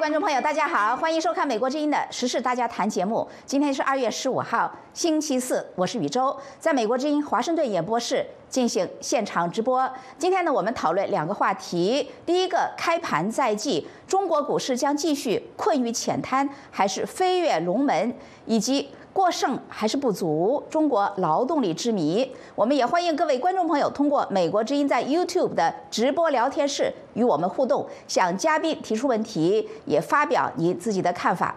观众朋友，大家好，欢迎收看《美国之音》的时事大家谈节目。今天是二月十五号，星期四，我是宇宙，在美国之音华盛顿演播室进行现场直播。今天呢，我们讨论两个话题：第一个，开盘在即，中国股市将继续困于浅滩，还是飞跃龙门？以及过剩还是不足？中国劳动力之谜。我们也欢迎各位观众朋友通过美国之音在 YouTube 的直播聊天室与我们互动，向嘉宾提出问题，也发表你自己的看法。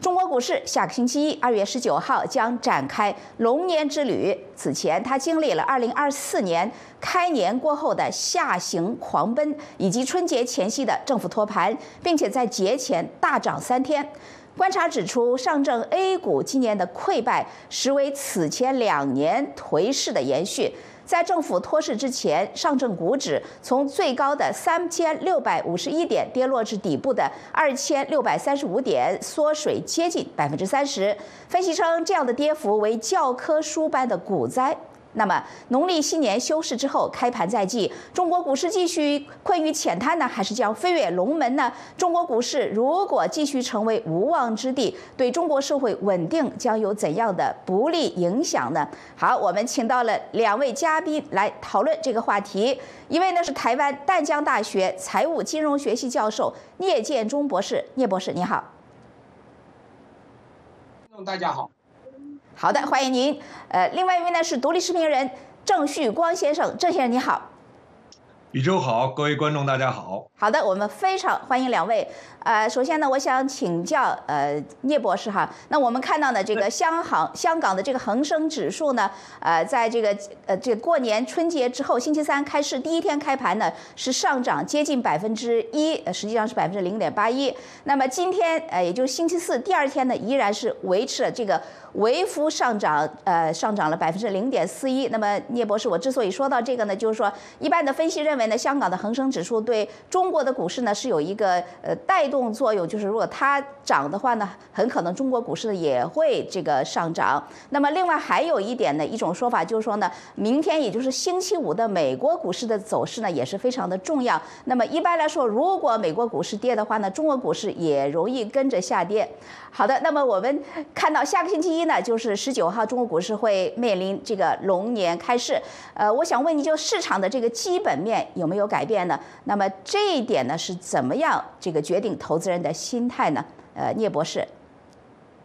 中国股市下个星期一，二月十九号将展开龙年之旅。此前，它经历了二零二四年开年过后的下行狂奔，以及春节前夕的政府托盘，并且在节前大涨三天。观察指出，上证 A 股今年的溃败实为此前两年颓势的延续。在政府托市之前，上证股指从最高的三千六百五十一点跌落至底部的二千六百三十五点，缩水接近百分之三十。分析称，这样的跌幅为教科书般的股灾。那么，农历新年休市之后，开盘在即，中国股市继续困于浅滩呢，还是将飞跃龙门呢？中国股市如果继续成为无望之地，对中国社会稳定将有怎样的不利影响呢？好，我们请到了两位嘉宾来讨论这个话题。一位呢是台湾淡江大学财务金融学系教授聂建中博士，聂博士你好。大家好。好的，欢迎您。呃，另外一位呢是独立视频人郑旭光先生，郑先生你好。宇宙好，各位观众大家好。好的，我们非常欢迎两位。呃，首先呢，我想请教呃聂博士哈，那我们看到呢，这个香港香港的这个恒生指数呢，呃，在这个呃这过年春节之后，星期三开市第一天开盘呢是上涨接近百分之一，实际上是百分之零点八一。那么今天呃，也就是星期四第二天呢，依然是维持了这个微幅上涨，呃，上涨了百分之零点四一。那么聂博士，我之所以说到这个呢，就是说一般的分析认为呢，香港的恒生指数对中国的股市呢是有一个呃带。动作用就是，如果它涨的话呢，很可能中国股市也会这个上涨。那么另外还有一点呢，一种说法就是说呢，明天也就是星期五的美国股市的走势呢，也是非常的重要。那么一般来说，如果美国股市跌的话呢，中国股市也容易跟着下跌。好的，那么我们看到下个星期一呢，就是十九号，中国股市会面临这个龙年开市。呃，我想问你就市场的这个基本面有没有改变呢？那么这一点呢是怎么样这个决定投资人的心态呢？呃，聂博士。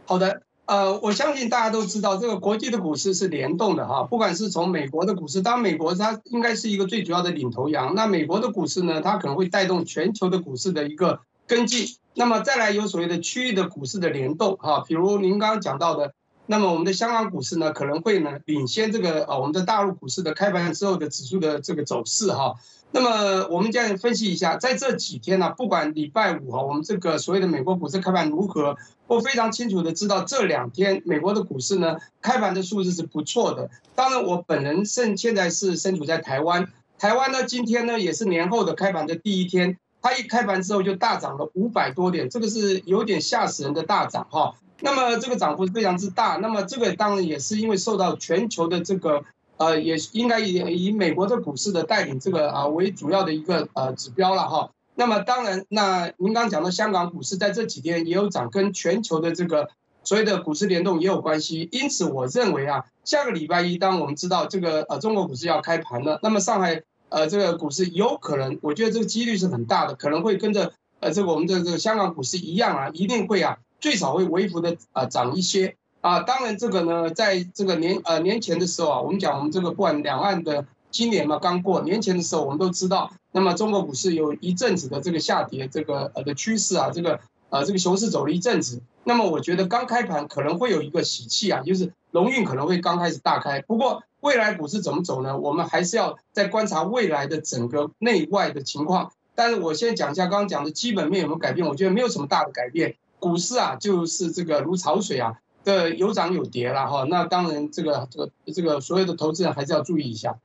好的，呃，我相信大家都知道，这个国际的股市是联动的哈，不管是从美国的股市，当然美国它应该是一个最主要的领头羊，那美国的股市呢，它可能会带动全球的股市的一个跟进。那么再来有所谓的区域的股市的联动哈，比如您刚刚讲到的，那么我们的香港股市呢可能会呢领先这个呃我们的大陆股市的开盘之后的指数的这个走势哈。那么我们这样分析一下，在这几天呢，不管礼拜五啊，我们这个所谓的美国股市开盘如何，我非常清楚的知道这两天美国的股市呢开盘的数字是不错的。当然我本人现现在是身处在台湾，台湾呢今天呢也是年后的开盘的第一天。它一开盘之后就大涨了五百多点，这个是有点吓死人的大涨哈。那么这个涨幅非常之大，那么这个当然也是因为受到全球的这个呃，也应该以以美国的股市的带领这个啊为主要的一个呃指标了哈。那么当然，那您刚讲的香港股市在这几天也有涨，跟全球的这个所谓的股市联动也有关系。因此，我认为啊，下个礼拜一，当我们知道这个呃中国股市要开盘了，那么上海。呃，这个股市有可能，我觉得这个几率是很大的，可能会跟着呃，这个我们的这个香港股市一样啊，一定会啊，最少会微幅的啊涨一些啊。当然，这个呢，在这个年呃年前的时候啊，我们讲我们这个不管两岸的今年嘛刚过年前的时候，我们都知道，那么中国股市有一阵子的这个下跌这个呃的趋势啊，这个呃这个熊市走了一阵子，那么我觉得刚开盘可能会有一个喜气啊，就是龙运可能会刚开始大开，不过。未来股市怎么走呢？我们还是要再观察未来的整个内外的情况。但是我先讲一下刚刚讲的基本面有没有改变？我觉得没有什么大的改变。股市啊，就是这个如潮水啊的有涨有跌了哈。那当然，这个这个这个所有的投资人还是要注意一下。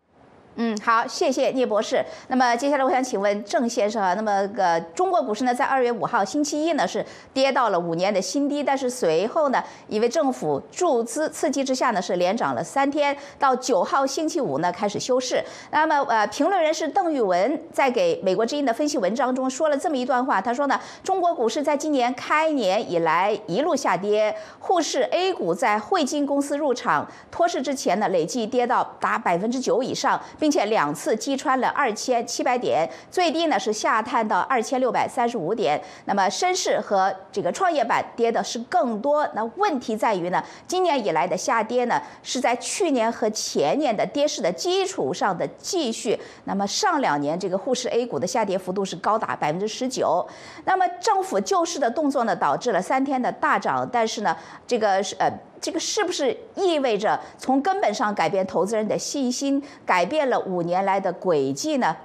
嗯，好，谢谢聂博士。那么接下来我想请问郑先生啊，那么个中国股市呢，在二月五号星期一呢是跌到了五年的新低，但是随后呢，因为政府注资刺激之下呢，是连涨了三天，到九号星期五呢开始休市。那么呃，评论人士邓玉文在给美国之音的分析文章中说了这么一段话，他说呢，中国股市在今年开年以来一路下跌，沪市 A 股在汇金公司入场托市之前呢，累计跌到达百分之九以上，并且两次击穿了二千七百点，最低呢是下探到二千六百三十五点。那么深市和这个创业板跌的是更多。那问题在于呢，今年以来的下跌呢是在去年和前年的跌势的基础上的继续。那么上两年这个沪市 A 股的下跌幅度是高达百分之十九。那么政府救市的动作呢，导致了三天的大涨，但是呢，这个是呃。这个是不是意味着从根本上改变投资人的信心，改变了五年来的轨迹呢？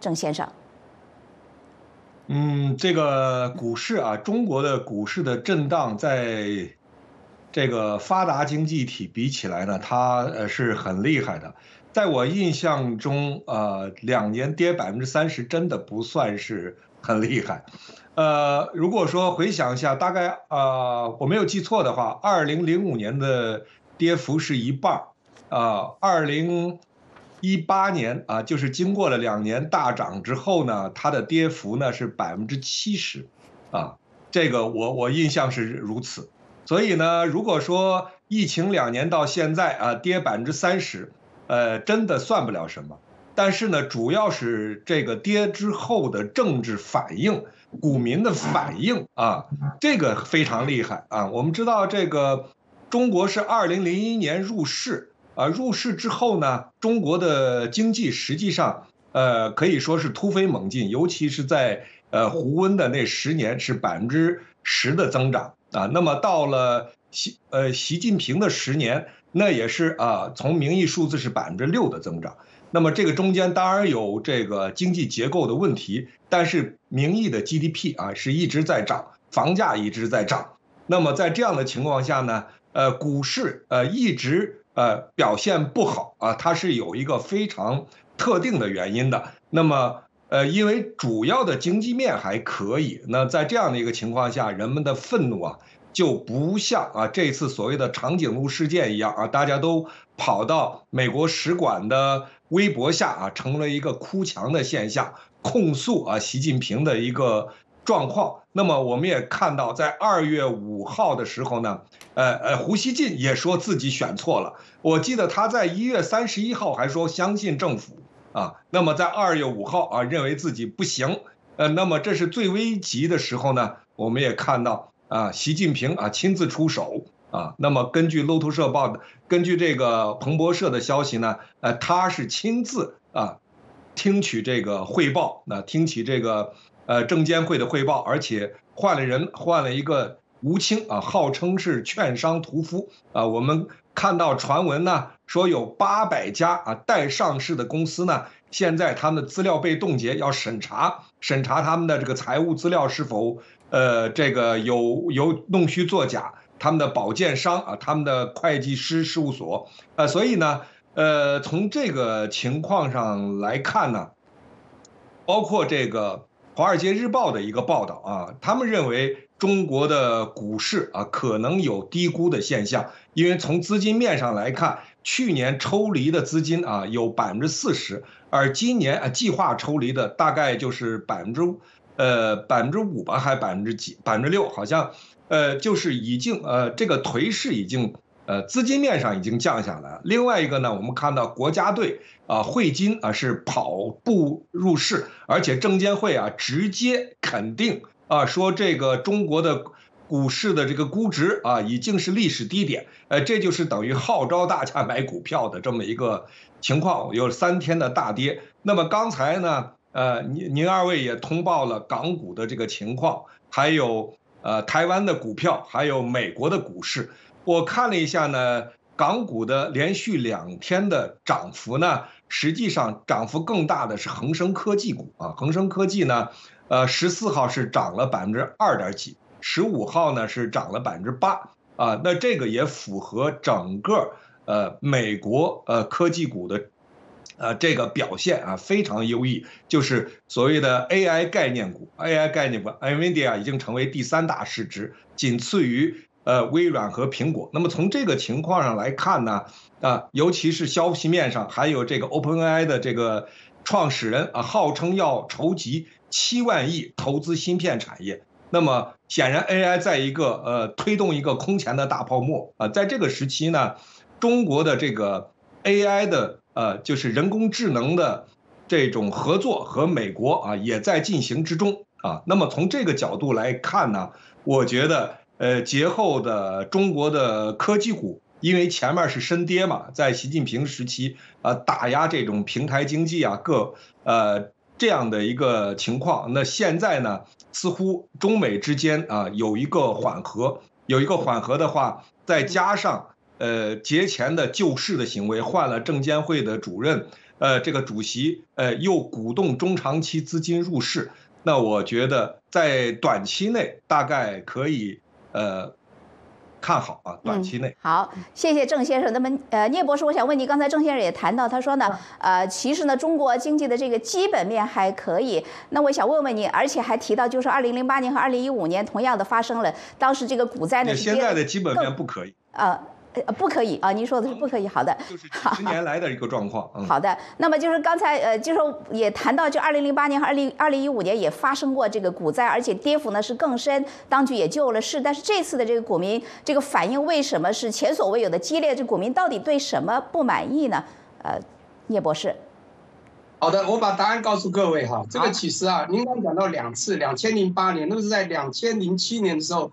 郑先生，嗯，这个股市啊，中国的股市的震荡，在这个发达经济体比起来呢，它呃是很厉害的。在我印象中，呃，两年跌百分之三十，真的不算是很厉害。呃，如果说回想一下，大概啊，我没有记错的话，二零零五年的跌幅是一半儿，啊，二零一八年啊，就是经过了两年大涨之后呢，它的跌幅呢是百分之七十，啊，这个我我印象是如此。所以呢，如果说疫情两年到现在啊，跌百分之三十，呃，真的算不了什么。但是呢，主要是这个跌之后的政治反应。股民的反应啊，这个非常厉害啊！我们知道这个中国是二零零一年入市啊，入市之后呢，中国的经济实际上呃可以说是突飞猛进，尤其是在呃胡温的那十年是百分之十的增长啊。那么到了习呃习近平的十年，那也是啊，从名义数字是百分之六的增长。那么这个中间当然有这个经济结构的问题，但是名义的 GDP 啊是一直在涨，房价一直在涨。那么在这样的情况下呢，呃，股市呃一直呃表现不好啊，它是有一个非常特定的原因的。那么呃，因为主要的经济面还可以，那在这样的一个情况下，人们的愤怒啊。就不像啊这次所谓的长颈鹿事件一样啊，大家都跑到美国使馆的微博下啊，成了一个哭墙的现象，控诉啊习近平的一个状况。那么我们也看到，在二月五号的时候呢，呃呃，胡锡进也说自己选错了。我记得他在一月三十一号还说相信政府啊，那么在二月五号啊，认为自己不行。呃，那么这是最危急的时候呢，我们也看到。啊，习近平啊亲自出手啊，那么根据路透社报的，根据这个彭博社的消息呢，呃，他是亲自啊听取这个汇报，那听取这个呃证监会的汇报，而且换了人，换了一个吴清啊，号称是券商屠夫啊，我们看到传闻呢，说有八百家啊待上市的公司呢，现在他们的资料被冻结，要审查审查他们的这个财务资料是否。呃，这个有有弄虚作假，他们的保荐商啊，他们的会计师事务所，呃，所以呢，呃，从这个情况上来看呢，包括这个《华尔街日报》的一个报道啊，他们认为中国的股市啊可能有低估的现象，因为从资金面上来看，去年抽离的资金啊有百分之四十，而今年啊计划抽离的大概就是百分之。呃，百分之五吧，还百分之几？百分之六，好像，呃，就是已经，呃，这个颓势已经，呃，资金面上已经降下来。另外一个呢，我们看到国家队啊，汇金啊是跑步入市，而且证监会啊直接肯定啊，说这个中国的股市的这个估值啊已经是历史低点，呃，这就是等于号召大家买股票的这么一个情况，有三天的大跌。那么刚才呢？呃，您您二位也通报了港股的这个情况，还有呃台湾的股票，还有美国的股市。我看了一下呢，港股的连续两天的涨幅呢，实际上涨幅更大的是恒生科技股啊。恒生科技呢，呃，十四号是涨了百分之二点几，十五号呢是涨了百分之八啊。那这个也符合整个呃美国呃科技股的。呃，这个表现啊非常优异，就是所谓的 AI 概念股，AI 概念股，NVIDIA 已经成为第三大市值，仅次于呃微软和苹果。那么从这个情况上来看呢，啊，尤其是消息面上，还有这个 OpenAI 的这个创始人啊，号称要筹集七万亿投资芯片产业。那么显然 AI 在一个呃推动一个空前的大泡沫啊，在这个时期呢，中国的这个 AI 的。呃，就是人工智能的这种合作和美国啊也在进行之中啊。那么从这个角度来看呢，我觉得呃节后的中国的科技股，因为前面是深跌嘛，在习近平时期啊打压这种平台经济啊各呃这样的一个情况，那现在呢似乎中美之间啊有一个缓和，有一个缓和的话，再加上。呃，节前的救市的行为，换了证监会的主任，呃，这个主席，呃，又鼓动中长期资金入市，那我觉得在短期内大概可以，呃，看好啊，短期内。好，谢谢郑先生。那么，呃，聂博士，我想问你，刚才郑先生也谈到，他说呢，呃，其实呢，中国经济的这个基本面还可以。那我想问问你，而且还提到，就是二零零八年和二零一五年同样的发生了，当时这个股灾呢，现在的基本面不可以。呃。呃，不可以啊！您说的是不可以。好的，就是十年来的一个状况。好的，那么就是刚才呃，就是也谈到，就二零零八年和二零二零一五年也发生过这个股灾，而且跌幅呢是更深，当局也救了市。但是这次的这个股民这个反应为什么是前所未有的激烈？这股民到底对什么不满意呢？呃，聂博士。好的，我把答案告诉各位哈。这个其实啊，您刚讲到两次，两千零八年，那个是在两千零七年的时候。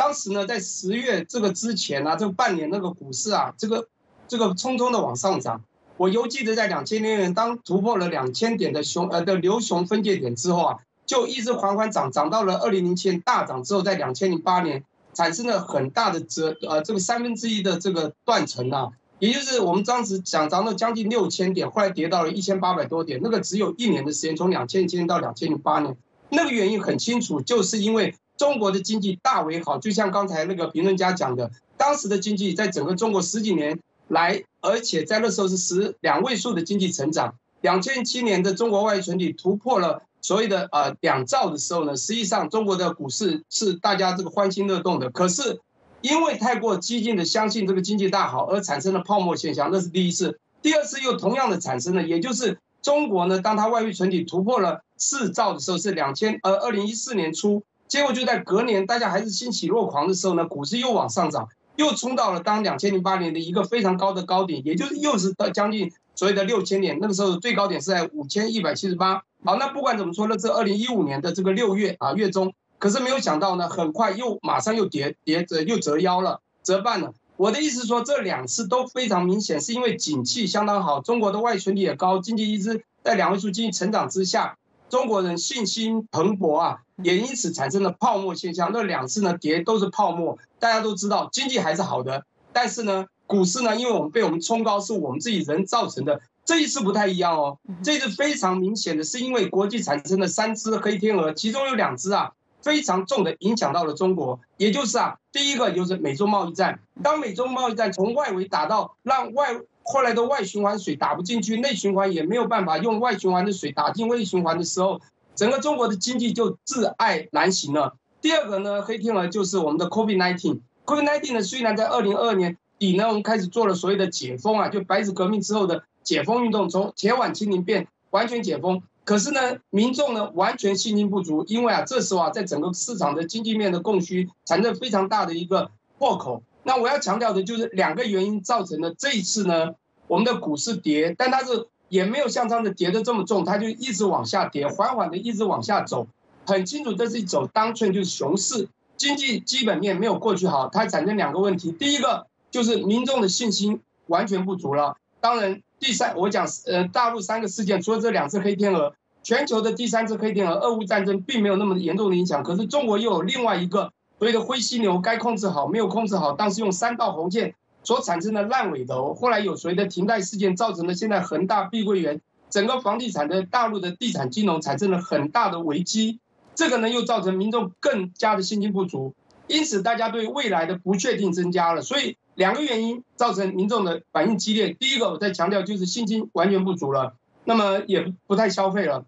当时呢，在十月这个之前呢，这半年那个股市啊，这个这个匆匆的往上涨。我犹记得在两千零年当突破了两千点的熊呃的牛熊分界点之后啊，就一直缓缓涨，涨到了二零零七年大涨之后，在两千零八年产生了很大的折呃这个三分之一的这个断层啊，也就是我们当时讲涨到将近六千点，后来跌到了一千八百多点，那个只有一年的时间，从两千年到两千零八年，那个原因很清楚，就是因为。中国的经济大为好，就像刚才那个评论家讲的，当时的经济在整个中国十几年来，而且在那时候是十两位数的经济成长。两千七年的中国外存体突破了所谓的呃两兆的时候呢，实际上中国的股市是大家这个欢欣乐动的。可是因为太过激进的相信这个经济大好而产生了泡沫现象，那是第一次。第二次又同样的产生了，也就是中国呢，当它外汇存底突破了四兆的时候，是两千呃二零一四年初。结果就在隔年，大家还是欣喜若狂的时候呢，股市又往上涨，又冲到了当两千零八年的一个非常高的高点，也就是又是到将近所谓的六千点，那个时候最高点是在五千一百七十八。好，那不管怎么说呢，这二零一五年的这个六月啊月中，可是没有想到呢，很快又马上又跌跌折又折腰了，折半了。我的意思说，这两次都非常明显，是因为景气相当好，中国的外存率也高，经济一直在两位数经济成长之下。中国人信心蓬勃啊，也因此产生了泡沫现象。那两次呢跌都是泡沫，大家都知道经济还是好的，但是呢股市呢，因为我们被我们冲高是我们自己人造成的。这一次不太一样哦，这次非常明显的是因为国际产生了三只黑天鹅，其中有两只啊非常重的影响到了中国，也就是啊第一个就是美中贸易战，当美中贸易战从外围打到让外。后来的外循环水打不进去，内循环也没有办法用外循环的水打进内循环的时候，整个中国的经济就自爱难行了。第二个呢，黑天鹅就是我们的 COVID-19。COVID-19 呢，虽然在二零二二年底呢，我们开始做了所谓的解封啊，就白纸革命之后的解封运动，从前晚清零变完全解封，可是呢，民众呢完全信心不足，因为啊，这时候啊，在整个市场的经济面的供需产生非常大的一个破口。那我要强调的就是两个原因造成的这一次呢。我们的股市跌，但它是也没有像这样子跌的这么重，它就一直往下跌，缓缓的一直往下走，很清楚这是一走当寸就是熊市，经济基本面没有过去好，它产生两个问题，第一个就是民众的信心完全不足了，当然第三我讲呃大陆三个事件，除了这两次黑天鹅，全球的第三次黑天鹅俄乌战争并没有那么严重的影响，可是中国又有另外一个所谓的灰犀牛该控制好没有控制好，当时用三道红线。所产生的烂尾楼，后来有随着停贷事件造成了，现在恒大、碧桂园整个房地产的大陆的地产金融产生了很大的危机，这个呢又造成民众更加的信心不足，因此大家对未来的不确定增加了，所以两个原因造成民众的反应激烈。第一个，我在强调就是信心完全不足了，那么也不太消费了。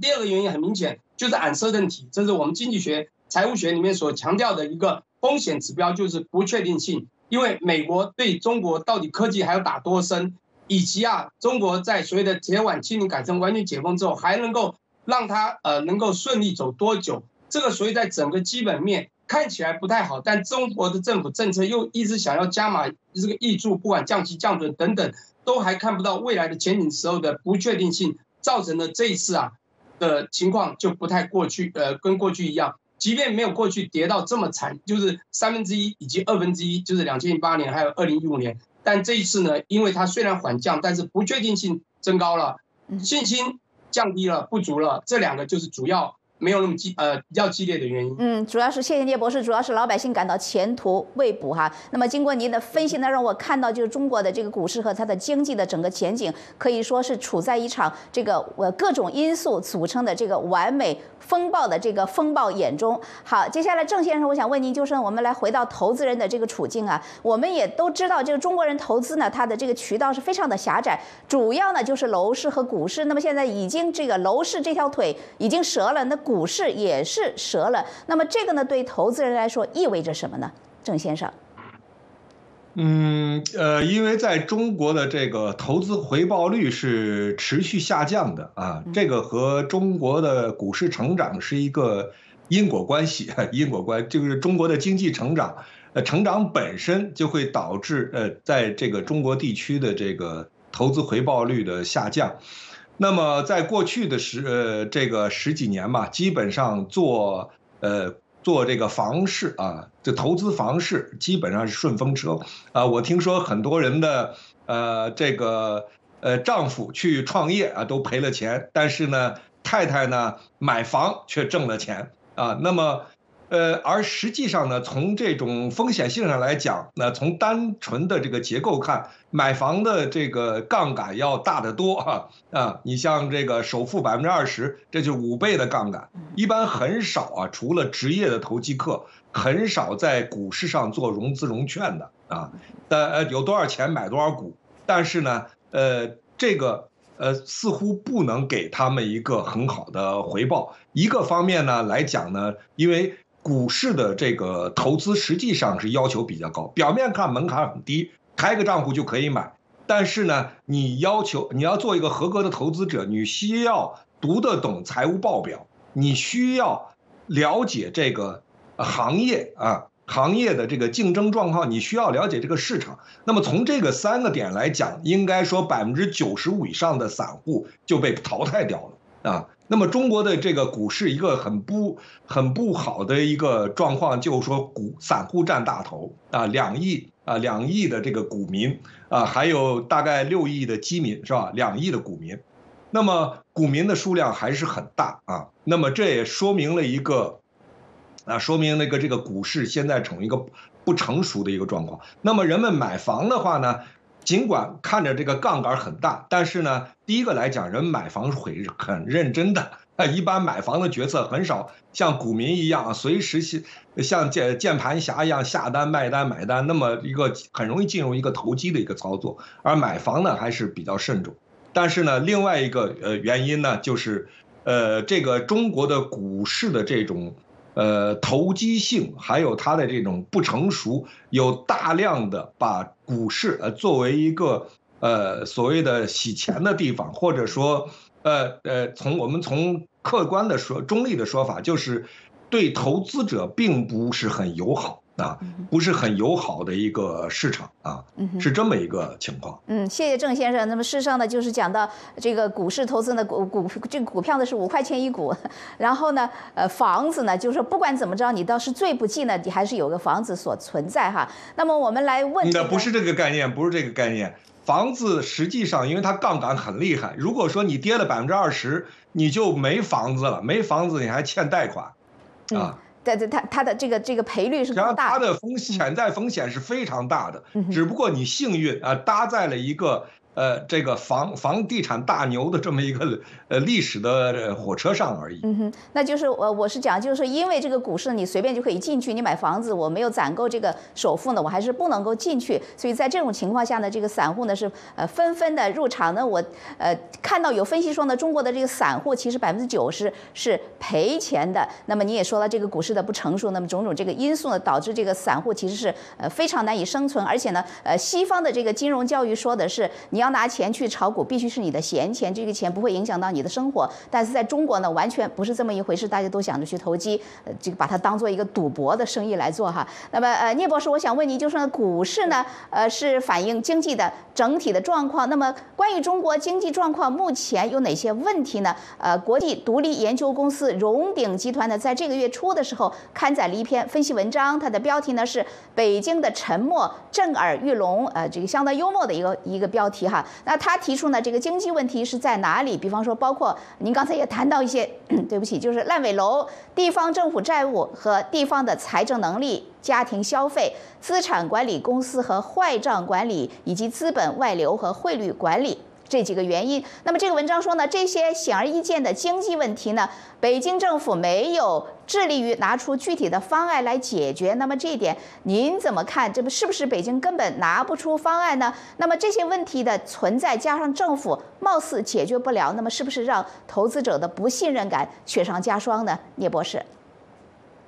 第二个原因很明显，就是俺涉政体这是我们经济学、财务学里面所强调的一个风险指标，就是不确定性。因为美国对中国到底科技还要打多深，以及啊，中国在所谓的铁腕清零改成完全解封之后，还能够让它呃能够顺利走多久？这个所以在整个基本面看起来不太好，但中国的政府政策又一直想要加码这个益注，不管降息降准等等，都还看不到未来的前景时候的不确定性，造成了这一次啊的情况就不太过去，呃，跟过去一样。即便没有过去跌到这么惨，就是三分之一以及二分之一，就是两千零八年还有二零一五年，但这一次呢，因为它虽然缓降，但是不确定性增高了，信心降低了，不足了，这两个就是主要。没有那么激呃比较激烈的原因。嗯，主要是谢谢聂博士，主要是老百姓感到前途未卜哈。那么经过您的分析呢，让我看到就是中国的这个股市和它的经济的整个前景，可以说是处在一场这个呃各种因素组成的这个完美风暴的这个风暴眼中。好，接下来郑先生，我想问您，就是我们来回到投资人的这个处境啊，我们也都知道，这个中国人投资呢，它的这个渠道是非常的狭窄，主要呢就是楼市和股市。那么现在已经这个楼市这条腿已经折了，那股市也是折了，那么这个呢，对投资人来说意味着什么呢，郑先生？嗯，呃，因为在中国的这个投资回报率是持续下降的啊，这个和中国的股市成长是一个因果关系，因果关就是中国的经济成长，呃，成长本身就会导致呃，在这个中国地区的这个投资回报率的下降。那么，在过去的十呃这个十几年嘛，基本上做呃做这个房市啊，这投资房市基本上是顺风车啊。我听说很多人的呃这个呃丈夫去创业啊都赔了钱，但是呢太太呢买房却挣了钱啊。那么。呃，而实际上呢，从这种风险性上来讲，那从单纯的这个结构看，买房的这个杠杆要大得多啊啊！你像这个首付百分之二十，这就是五倍的杠杆，一般很少啊，除了职业的投机客，很少在股市上做融资融券的啊。呃呃，有多少钱买多少股，但是呢，呃，这个呃似乎不能给他们一个很好的回报。一个方面呢来讲呢，因为股市的这个投资实际上是要求比较高，表面看门槛很低，开个账户就可以买。但是呢，你要求你要做一个合格的投资者，你需要读得懂财务报表，你需要了解这个行业啊行业的这个竞争状况，你需要了解这个市场。那么从这个三个点来讲，应该说百分之九十五以上的散户就被淘汰掉了啊。那么中国的这个股市一个很不很不好的一个状况，就是说股散户占大头啊，两亿啊两亿的这个股民啊，还有大概六亿的基民是吧？两亿的股民，那么股民的数量还是很大啊。那么这也说明了一个啊，说明那个这个股市现在处于一个不成熟的一个状况。那么人们买房的话呢？尽管看着这个杠杆很大，但是呢，第一个来讲，人买房会很认真的。啊，一般买房的决策很少像股民一样随时像键键盘侠一样下单卖单买单，那么一个很容易进入一个投机的一个操作。而买房呢，还是比较慎重。但是呢，另外一个呃原因呢，就是呃这个中国的股市的这种。呃，投机性还有它的这种不成熟，有大量的把股市呃作为一个呃所谓的洗钱的地方，或者说呃呃从我们从客观的说中立的说法，就是对投资者并不是很友好。啊，不是很友好的一个市场啊，是这么一个情况。嗯，谢谢郑先生。那么事实上呢，就是讲到这个股市投资呢，股股这个股票呢是五块钱一股，然后呢，呃，房子呢，就是说不管怎么着，你倒是最不济呢，你还是有个房子所存在哈。那么我们来问，那不是这个概念，不是这个概念。房子实际上，因为它杠杆很厉害，如果说你跌了百分之二十，你就没房子了，没房子你还欠贷款，啊。对对，它它的这个这个赔率是更大，它的风潜在风险是非常大的。只不过你幸运啊，搭在了一个呃，这个房房地产大牛的这么一个呃历史的火车上而已。嗯哼，那就是我我是讲，就是因为这个股市你随便就可以进去，你买房子我没有攒够这个首付呢，我还是不能够进去。所以在这种情况下呢，这个散户呢是呃纷纷的入场呢。我呃看到有分析说呢，中国的这个散户其实百分之九十是赔钱的。那么你也说了，这个股市的不成熟，那么种种这个因素呢，导致这个散户其实是呃非常难以生存。而且呢，呃西方的这个金融教育说的是你要。要拿钱去炒股，必须是你的闲钱，这个钱不会影响到你的生活。但是在中国呢，完全不是这么一回事，大家都想着去投机，呃，这个把它当做一个赌博的生意来做哈。那么，呃，聂博士，我想问您，就是股市呢，呃，是反映经济的整体的状况。那么，关于中国经济状况目前有哪些问题呢？呃，国际独立研究公司荣鼎集团呢，在这个月初的时候刊载了一篇分析文章，它的标题呢是《北京的沉默震耳欲聋》，呃，这个相当幽默的一个一个标题哈。那他提出呢，这个经济问题是在哪里？比方说，包括您刚才也谈到一些，对不起，就是烂尾楼、地方政府债务和地方的财政能力、家庭消费、资产管理公司和坏账管理，以及资本外流和汇率管理。这几个原因，那么这个文章说呢，这些显而易见的经济问题呢，北京政府没有致力于拿出具体的方案来解决。那么这一点您怎么看？这不是不是北京根本拿不出方案呢？那么这些问题的存在加上政府貌似解决不了，那么是不是让投资者的不信任感雪上加霜呢？聂博士。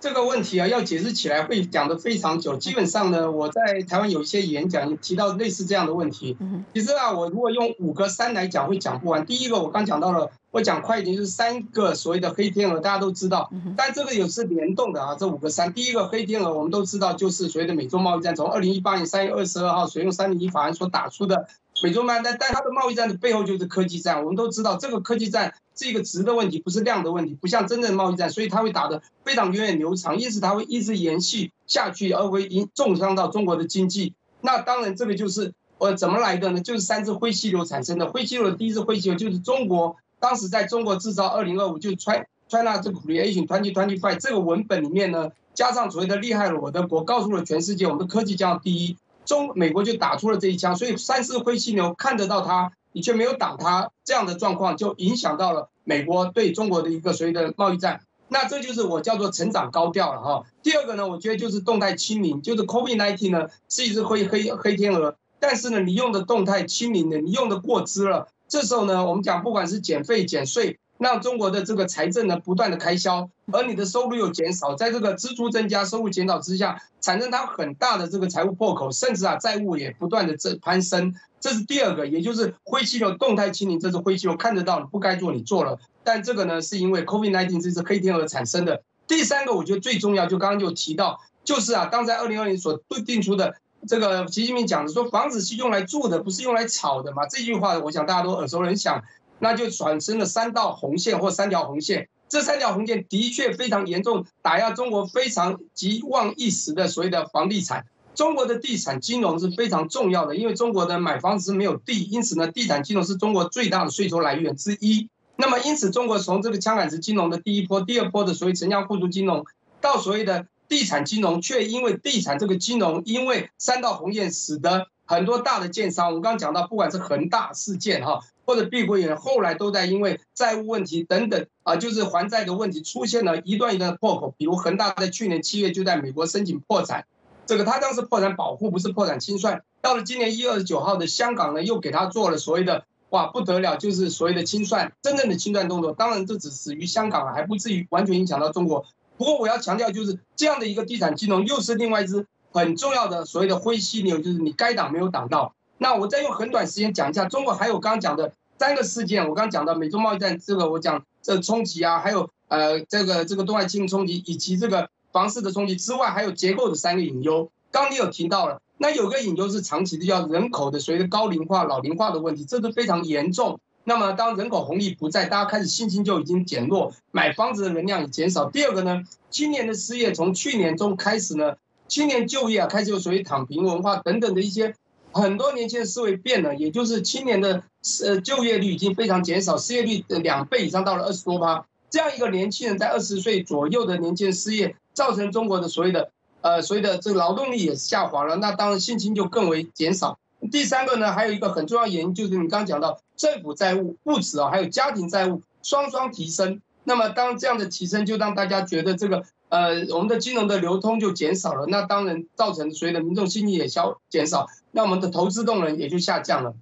这个问题啊，要解释起来会讲得非常久。基本上呢，我在台湾有一些演讲也提到类似这样的问题。其实啊，我如果用五个三来讲，会讲不完。第一个，我刚讲到了，我讲快一点，就是三个所谓的黑天鹅，大家都知道。但这个也是联动的啊，这五个三。第一个黑天鹅，我们都知道，就是所谓的美洲贸易战，从二零一八年三月二十二号所用三零一法案所打出的。美洲贸易战，但它的贸易战的背后就是科技战。我们都知道，这个科技战是一个值的问题，不是量的问题，不像真正的贸易战，所以它会打得非常源远流长，因此它会一直延续下去，而会引重伤到中国的经济。那当然，这个就是呃怎么来的呢？就是三只灰犀牛产生的。灰犀牛的第一只灰犀牛就是中国，当时在中国制造二零二五，就是 China 这个 Creation Twenty Twenty Five 这个文本里面呢，加上所谓的厉害了我的国，告诉了全世界，我们的科技将要第一。中美国就打出了这一枪，所以三只灰犀牛看得到它，你却没有挡它，这样的状况就影响到了美国对中国的一个所谓的贸易战。那这就是我叫做成长高调了哈。第二个呢，我觉得就是动态清零，就是 COVID-19 呢是一只灰黑黑天鹅，但是呢，你用的动态清零的，你用的过之了，这时候呢，我们讲不管是减费减税。让中国的这个财政呢不断的开销，而你的收入又减少，在这个支出增加、收入减少之下，产生它很大的这个财务破口，甚至啊债务也不断的这攀升。这是第二个，也就是灰犀牛动态清零，这是灰犀牛看得到你不该做你做了，但这个呢是因为 COVID-19 这只黑天鹅产生的。第三个，我觉得最重要，就刚刚就提到，就是啊，刚在二零二零所定出的这个习近平讲的说，房子是用来住的，不是用来炒的嘛？这句话我想大家都耳熟能详。那就产生了三道红线或三条红线，这三条红线的确非常严重，打压中国非常急望一时的所谓的房地产。中国的地产金融是非常重要的，因为中国的买房子是没有地，因此呢，地产金融是中国最大的税收来源之一。那么，因此中国从这个枪杆子金融的第一波、第二波的所谓城乡互助金融，到所谓的地产金融，却因为地产这个金融，因为三道红线，使得很多大的建商，我刚刚讲到，不管是恒大事件哈。或者碧桂园后来都在因为债务问题等等啊，就是还债的问题出现了一段一段的破口。比如恒大在去年七月就在美国申请破产，这个他当时破产保护不是破产清算。到了今年一月二十九号的香港呢，又给他做了所谓的哇不得了，就是所谓的清算，真正的清算动作。当然这只始于香港，还不至于完全影响到中国。不过我要强调就是这样的一个地产金融，又是另外一只很重要的所谓的灰犀牛，就是你该挡没有挡到。那我再用很短时间讲一下，中国还有刚刚讲的三个事件，我刚讲到美中贸易战这个，我讲这冲击啊，还有呃这个这个东外经冲击，以及这个房市的冲击之外，还有结构的三个隐忧。刚你有提到了，那有个隐忧是长期的，叫人口的随着高龄化、老龄化的问题，这都非常严重。那么当人口红利不在，大家开始信心就已经减弱，买房子的能量也减少。第二个呢，青年的失业从去年中开始呢，青年就业啊开始有属于躺平文化等等的一些。很多年轻人思维变了，也就是青年的呃就业率已经非常减少，失业率的两倍以上到了二十多趴。这样一个年轻人在二十岁左右的年轻人失业，造成中国的所谓的呃所谓的这个劳动力也下滑了，那当然信心就更为减少。第三个呢，还有一个很重要原因就是你刚讲到政府债务不止啊，还有家庭债务双双提升。那么当这样的提升，就让大家觉得这个呃我们的金融的流通就减少了，那当然造成所有的民众信心也消减少，那我们的投资动能也就下降了。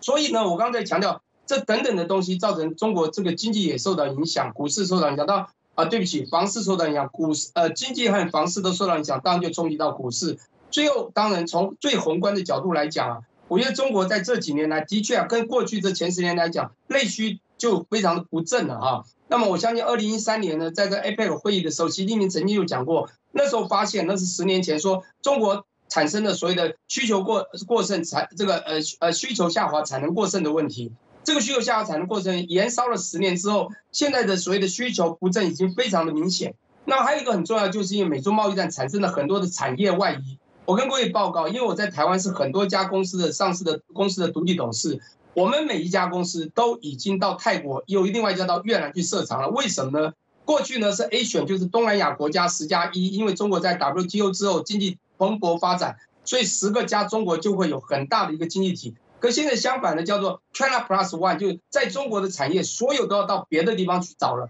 所以呢，我刚才强调这等等的东西造成中国这个经济也受到影响，股市受到影响到啊，对不起，房市受到影响，股市呃经济和房市都受到影响，当然就冲击到股市。最后，当然从最宏观的角度来讲啊，我觉得中国在这几年来的确啊，跟过去这前十年来讲，内需就非常的不振了哈。那么我相信，二零一三年呢，在这 APEC 会议的时候，习近平曾经有讲过，那时候发现那是十年前说中国产生的所谓的需求过过剩产这个呃呃需求下滑产能过剩的问题，这个需求下滑产能过剩延烧了十年之后，现在的所谓的需求不振已经非常的明显。那还有一个很重要，就是因为美中贸易战产生了很多的产业外移。我跟各位报告，因为我在台湾是很多家公司的上市的公司的独立董事。我们每一家公司都已经到泰国，有另外一家到越南去设厂了。为什么呢？过去呢是 A 选，就是东南亚国家十加一，因为中国在 WTO 之后经济蓬勃发展，所以十个加中国就会有很大的一个经济体。可现在相反的，叫做 China Plus One，就在中国的产业所有都要到别的地方去找了，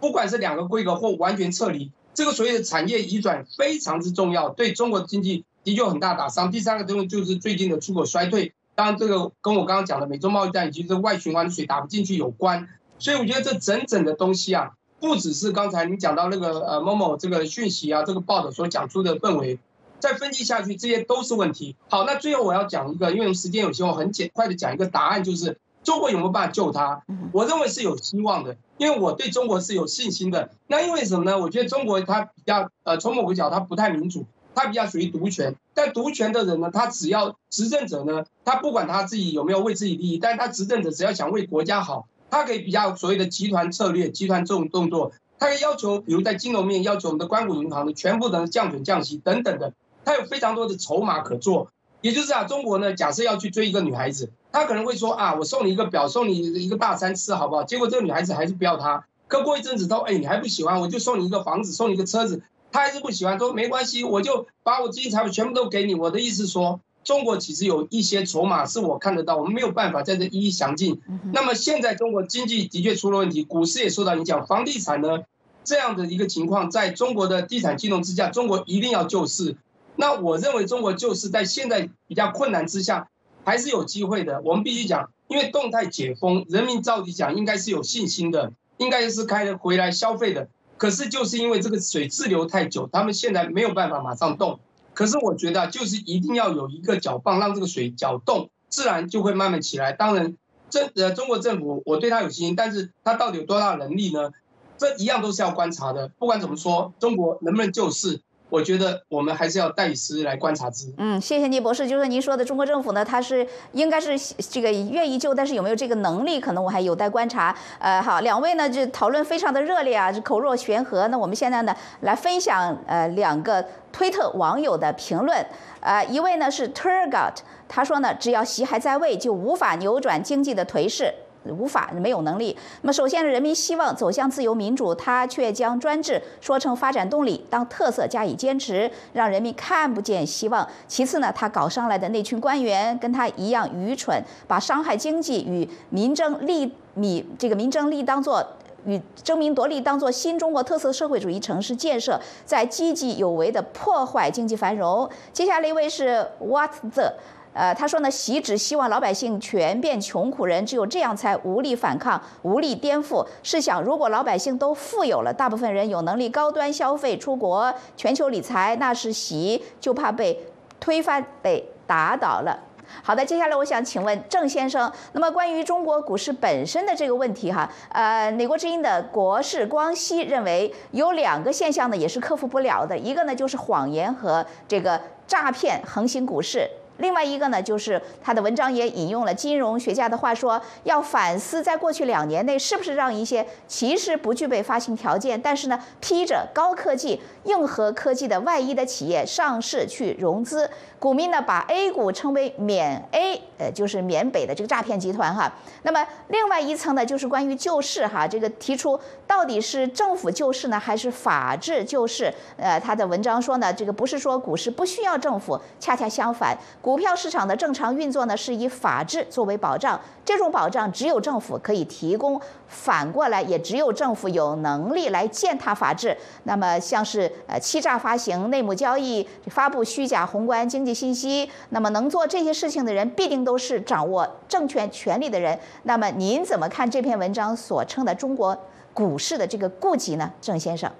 不管是两个规格或完全撤离，这个所谓的产业移转非常之重要，对中国经济的确很大打伤。第三个东西就是最近的出口衰退。当然，这个跟我刚刚讲的美洲贸易战以及这外循环的水打不进去有关，所以我觉得这整整的东西啊，不只是刚才你讲到那个呃某某这个讯息啊，这个报道所讲出的氛围，再分析下去，这些都是问题。好，那最后我要讲一个，因为时间有限，我很简快的讲一个答案，就是中国有没有办法救它？我认为是有希望的，因为我对中国是有信心的。那因为什么呢？我觉得中国它比较呃，从某个角它不太民主。他比较属于独权，但独权的人呢，他只要执政者呢，他不管他自己有没有为自己利益，但他执政者只要想为国家好，他可以比较所谓的集团策略、集团这种动作，他可以要求，比如在金融面要求我们的关谷银行的全部的降准降息等等的，他有非常多的筹码可做。也就是啊，中国呢，假设要去追一个女孩子，他可能会说啊，我送你一个表，送你一个大餐吃，好不好？结果这个女孩子还是不要他。可过一阵子，他哎，你还不喜欢，我就送你一个房子，送你一个车子。他还是不喜欢，说没关系，我就把我资金财富全部都给你。我的意思说，中国其实有一些筹码是我看得到，我们没有办法在这一一详尽。那么现在中国经济的确出了问题，股市也受到影响，房地产呢这样的一个情况，在中国的地产金融之下，中国一定要救市。那我认为中国救市在现在比较困难之下，还是有机会的。我们必须讲，因为动态解封，人民照理讲应该是有信心的，应该是开回来消费的。可是就是因为这个水滞留太久，他们现在没有办法马上动。可是我觉得就是一定要有一个搅棒，让这个水搅动，自然就会慢慢起来。当然，政呃中国政府我对他有信心，但是他到底有多大能力呢？这一样都是要观察的。不管怎么说，中国能不能救市？我觉得我们还是要带时来观察之。嗯，谢谢聂博士。就是您说的，中国政府呢，它是应该是这个愿意救，但是有没有这个能力，可能我还有待观察。呃，好，两位呢就讨论非常的热烈啊，口若悬河。那我们现在呢来分享呃两个推特网友的评论。呃，一位呢是 Turgot，他说呢，只要习还在位，就无法扭转经济的颓势。无法没有能力。那么，首先，人民希望走向自由民主，他却将专制说成发展动力，当特色加以坚持，让人民看不见希望。其次呢，他搞上来的那群官员跟他一样愚蠢，把伤害经济与民争利米这个民争利当做与争名夺利当做新中国特色社会主义城市建设，在积极有为的破坏经济繁荣。接下来一位是 What the。呃，他说呢，习只希望老百姓全变穷苦人，只有这样才无力反抗、无力颠覆。试想，如果老百姓都富有了，大部分人有能力高端消费、出国、全球理财，那是习就怕被推翻、被打倒了。好的，接下来我想请问郑先生，那么关于中国股市本身的这个问题哈，呃，美国之音的国士光熙认为有两个现象呢，也是克服不了的，一个呢就是谎言和这个诈骗横行股市。另外一个呢，就是他的文章也引用了金融学家的话说，要反思在过去两年内是不是让一些其实不具备发行条件，但是呢披着高科技、硬核科技的外衣的企业上市去融资。股民呢把 A 股称为缅 A。呃，就是缅北的这个诈骗集团哈。那么另外一层呢，就是关于救市哈，这个提出到底是政府救市呢，还是法治救市？呃，他的文章说呢，这个不是说股市不需要政府，恰恰相反，股票市场的正常运作呢，是以法治作为保障，这种保障只有政府可以提供，反过来也只有政府有能力来践踏法治。那么像是呃欺诈发行、内幕交易、发布虚假宏观经济信息，那么能做这些事情的人，必定都是掌握政权权力的人。那么您怎么看这篇文章所称的中国股市的这个痼疾呢，郑先生？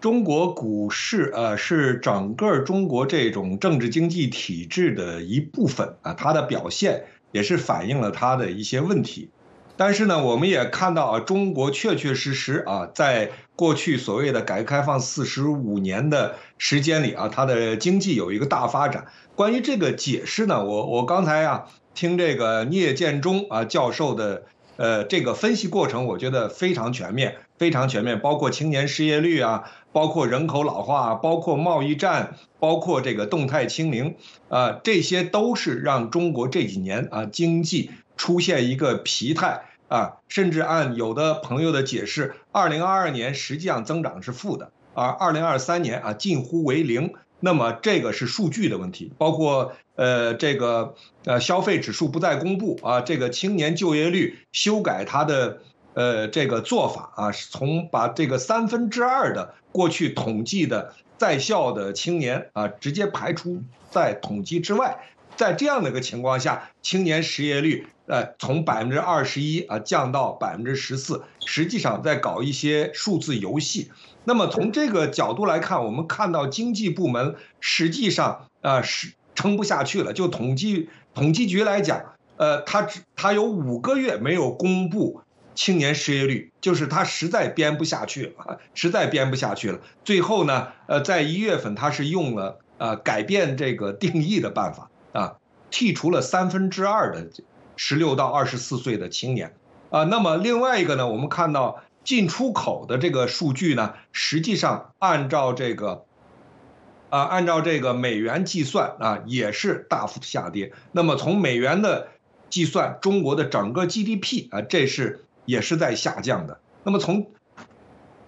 中国股市呃是整个中国这种政治经济体制的一部分啊，它的表现也是反映了它的一些问题。但是呢，我们也看到啊，中国确确实实啊，在过去所谓的改革开放四十五年的时间里啊，它的经济有一个大发展。关于这个解释呢，我我刚才啊听这个聂建中啊教授的呃这个分析过程，我觉得非常全面，非常全面，包括青年失业率啊。包括人口老化，包括贸易战，包括这个动态清零，啊，这些都是让中国这几年啊经济出现一个疲态啊，甚至按有的朋友的解释，二零二二年实际上增长是负的，而二零二三年啊近乎为零。那么这个是数据的问题，包括呃这个呃消费指数不再公布啊，这个青年就业率修改它的。呃，这个做法啊，从把这个三分之二的过去统计的在校的青年啊，直接排除在统计之外。在这样的一个情况下，青年失业率呃从百分之二十一啊降到百分之十四，实际上在搞一些数字游戏。那么从这个角度来看，我们看到经济部门实际上啊是撑不下去了。就统计统计局来讲，呃，他只他有五个月没有公布。青年失业率就是他实在编不下去了，实在编不下去了。最后呢，呃，在一月份他是用了呃改变这个定义的办法啊，剔除了三分之二的十六到二十四岁的青年啊。那么另外一个呢，我们看到进出口的这个数据呢，实际上按照这个啊按照这个美元计算啊，也是大幅下跌。那么从美元的计算，中国的整个 GDP 啊，这是。也是在下降的。那么从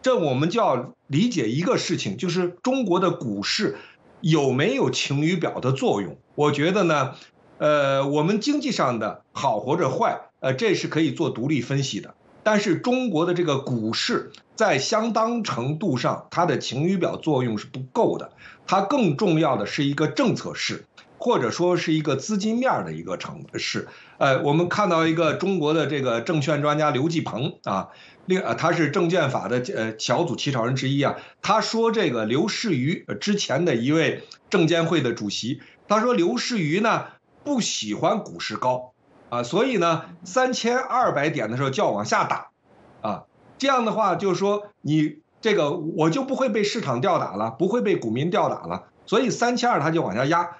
这我们就要理解一个事情，就是中国的股市有没有晴雨表的作用？我觉得呢，呃，我们经济上的好或者坏，呃，这是可以做独立分析的。但是中国的这个股市在相当程度上，它的晴雨表作用是不够的。它更重要的是一个政策市。或者说是一个资金面的一个城市，呃，我们看到一个中国的这个证券专家刘继鹏啊，另呃他是证券法的呃小组起草人之一啊，他说这个刘士余之前的一位证监会的主席，他说刘士余呢不喜欢股市高啊，所以呢三千二百点的时候就要往下打，啊，这样的话就是说你这个我就不会被市场吊打了，不会被股民吊打了，所以三千二他就往下压。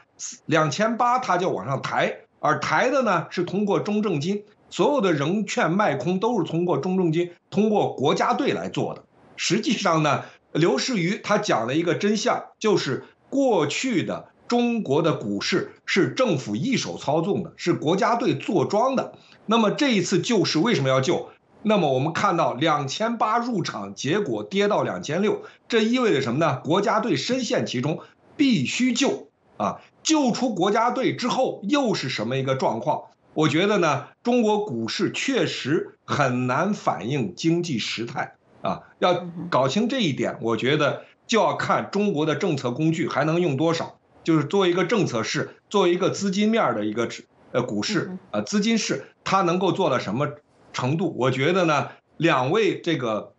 两千八，他就往上抬，而抬的呢是通过中证金，所有的融券卖空都是通过中证金，通过国家队来做的。实际上呢，刘士余他讲了一个真相，就是过去的中国的股市是政府一手操纵的，是国家队坐庄的。那么这一次救市为什么要救？那么我们看到两千八入场，结果跌到两千六，这意味着什么呢？国家队深陷其中，必须救啊！救出国家队之后又是什么一个状况？我觉得呢，中国股市确实很难反映经济实态啊。要搞清这一点，我觉得就要看中国的政策工具还能用多少。就是作为一个政策市，作为一个资金面的一个呃股市呃资金市，它能够做到什么程度？我觉得呢，两位这个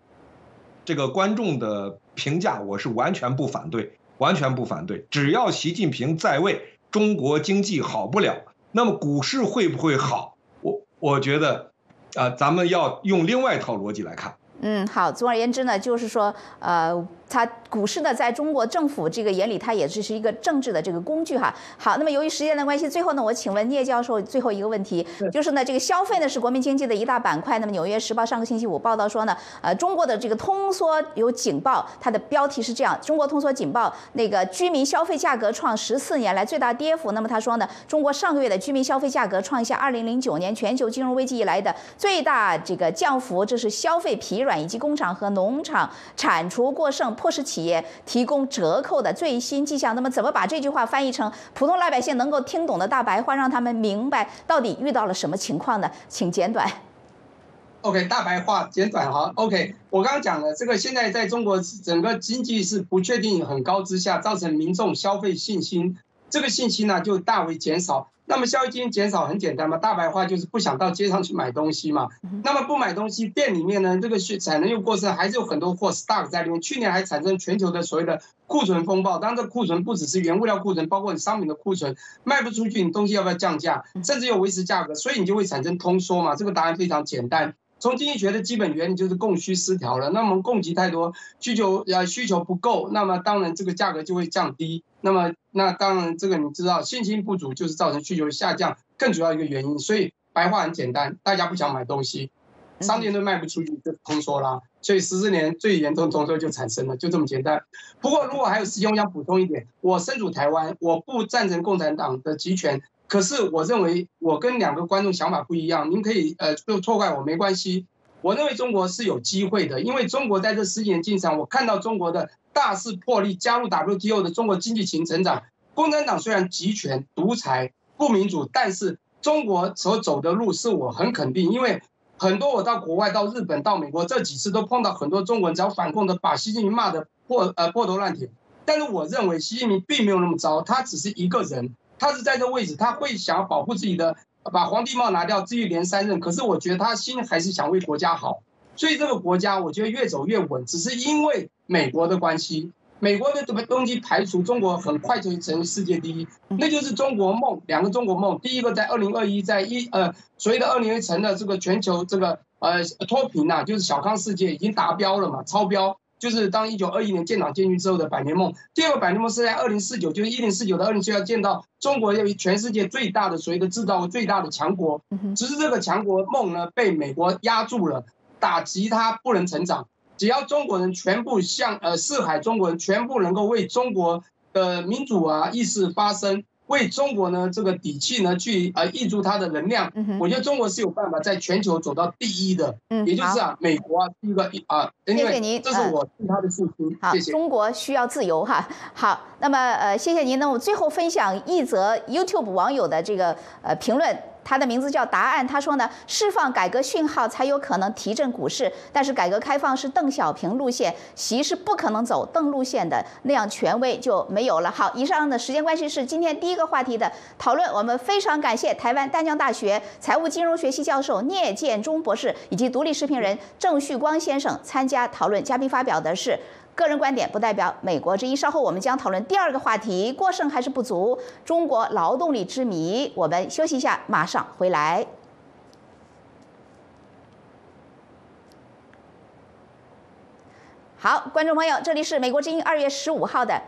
这个观众的评价，我是完全不反对。完全不反对，只要习近平在位，中国经济好不了，那么股市会不会好？我我觉得，啊，咱们要用另外一套逻辑来看。嗯，好，总而言之呢，就是说，呃。它股市呢，在中国政府这个眼里，它也只是一个政治的这个工具哈。好，那么由于时间的关系，最后呢，我请问聂教授最后一个问题，就是呢，这个消费呢是国民经济的一大板块。那么《纽约时报》上个星期五报道说呢，呃，中国的这个通缩有警报，它的标题是这样：中国通缩警报，那个居民消费价格创十四年来最大跌幅。那么他说呢，中国上个月的居民消费价格创下二零零九年全球金融危机以来的最大这个降幅，这是消费疲软以及工厂和农场产出过剩，迫使企业提供折扣的最新迹象。那么怎么把这句话翻译成普通老百姓能够听懂的大白话，让他们明白到底遇到了什么情况呢？请简短。OK，大白话简短哈。OK，我刚刚讲了，这个现在在中国整个经济是不确定很高之下，造成民众消费信心，这个信息呢就大为减少。那么消费金减少很简单嘛，大白话就是不想到街上去买东西嘛。那么不买东西，店里面呢这个产能又过剩，还是有很多货 stock 在里面。去年还产生全球的所谓的库存风暴，当然这库存不只是原物料库存，包括你商品的库存，卖不出去，你东西要不要降价，甚至要维持价格，所以你就会产生通缩嘛。这个答案非常简单。从经济学的基本原理就是供需失调了。那么供给太多，需求呃需求不够，那么当然这个价格就会降低。那么那当然这个你知道，信心不足就是造成需求下降更主要一个原因。所以白话很简单，大家不想买东西，商店都卖不出去，就通缩啦。所以十四年最严重通缩就产生了，就这么简单。不过如果还有时间，我想补充一点，我身处台湾，我不赞成共产党的集权。可是我认为我跟两个观众想法不一样，您可以呃就错怪我没关系。我认为中国是有机会的，因为中国在这十几年进程，我看到中国的大势破例，加入 WTO 的中国经济型成长。共产党虽然集权、独裁、不民主，但是中国所走的路是我很肯定，因为很多我到国外、到日本、到美国这几次都碰到很多中国人，只要反共的把习近平骂的破呃破头烂铁。但是我认为习近平并没有那么糟，他只是一个人。他是在这位置，他会想要保护自己的，把皇帝帽拿掉，自己连三任。可是我觉得他心还是想为国家好，所以这个国家我觉得越走越稳。只是因为美国的关系，美国的这个东西排除中国很快就会成为世界第一，那就是中国梦，两个中国梦。第一个在二零二一，在一呃所谓的二零一成的这个全球这个呃脱贫呐，就是小康世界已经达标了嘛，超标。就是当一九二一年建党建军之后的百年梦，第二个百年梦是在二零四九，就是一零四九到二零七要见到中国要全世界最大的所谓的制造最大的强国，只是这个强国梦呢被美国压住了，打击它不能成长。只要中国人全部向呃四海中国人全部能够为中国的民主啊意识发声。为中国呢这个底气呢去呃挹注它的能量，我觉得中国是有办法在全球走到第一的，也就是啊美国啊第一个啊，谢谢您，这是我对他的信心。好，中国需要自由哈。好，那么呃谢谢您，那我最后分享一则 YouTube 网友的这个呃评论。他的名字叫答案。他说呢，释放改革讯号才有可能提振股市。但是改革开放是邓小平路线，习是不可能走邓路线的，那样权威就没有了。好，以上的时间关系是今天第一个话题的讨论。我们非常感谢台湾淡江大学财务金融学系教授聂建中博士以及独立视频人郑旭光先生参加讨论。嘉宾发表的是。个人观点不代表美国之音。稍后我们将讨论第二个话题：过剩还是不足？中国劳动力之谜。我们休息一下，马上回来。好，观众朋友，这里是美国之音二月十五号的。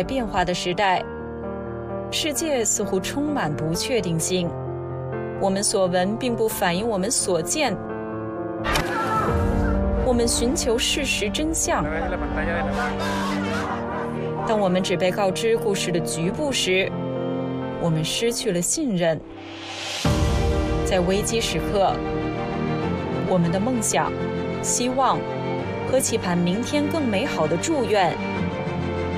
在变化的时代，世界似乎充满不确定性。我们所闻并不反映我们所见。我们寻求事实真相。当我们只被告知故事的局部时，我们失去了信任。在危机时刻，我们的梦想、希望和期盼明天更美好的祝愿。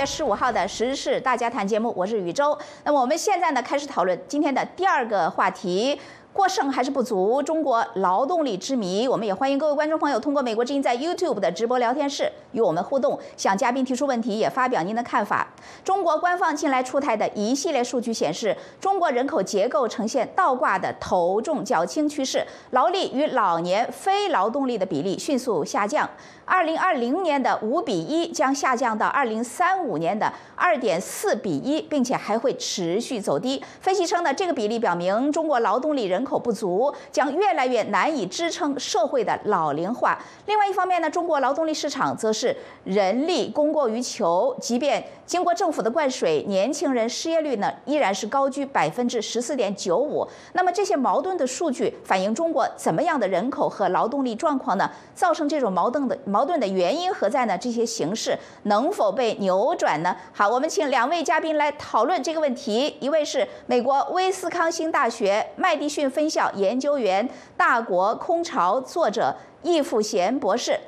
月十五号的时事大家谈节目，我是宇宙。那么我们现在呢，开始讨论今天的第二个话题。过剩还是不足？中国劳动力之谜。我们也欢迎各位观众朋友通过美国之音在 YouTube 的直播聊天室与我们互动，向嘉宾提出问题，也发表您的看法。中国官方近来出台的一系列数据显示，中国人口结构呈现倒挂的头重脚轻趋势，劳力与老年非劳动力的比例迅速下降。二零二零年的五比一将下降到二零三五年的二点四比一，并且还会持续走低。分析称呢，这个比例表明中国劳动力人口不足将越来越难以支撑社会的老龄化。另外一方面呢，中国劳动力市场则是人力供过于求，即便经过政府的灌水，年轻人失业率呢依然是高居百分之十四点九五。那么这些矛盾的数据反映中国怎么样的人口和劳动力状况呢？造成这种矛盾的矛矛盾的原因何在呢？这些形势能否被扭转呢？好，我们请两位嘉宾来讨论这个问题。一位是美国威斯康星大学麦迪逊。分校研究员、大国空巢作者易富贤博士，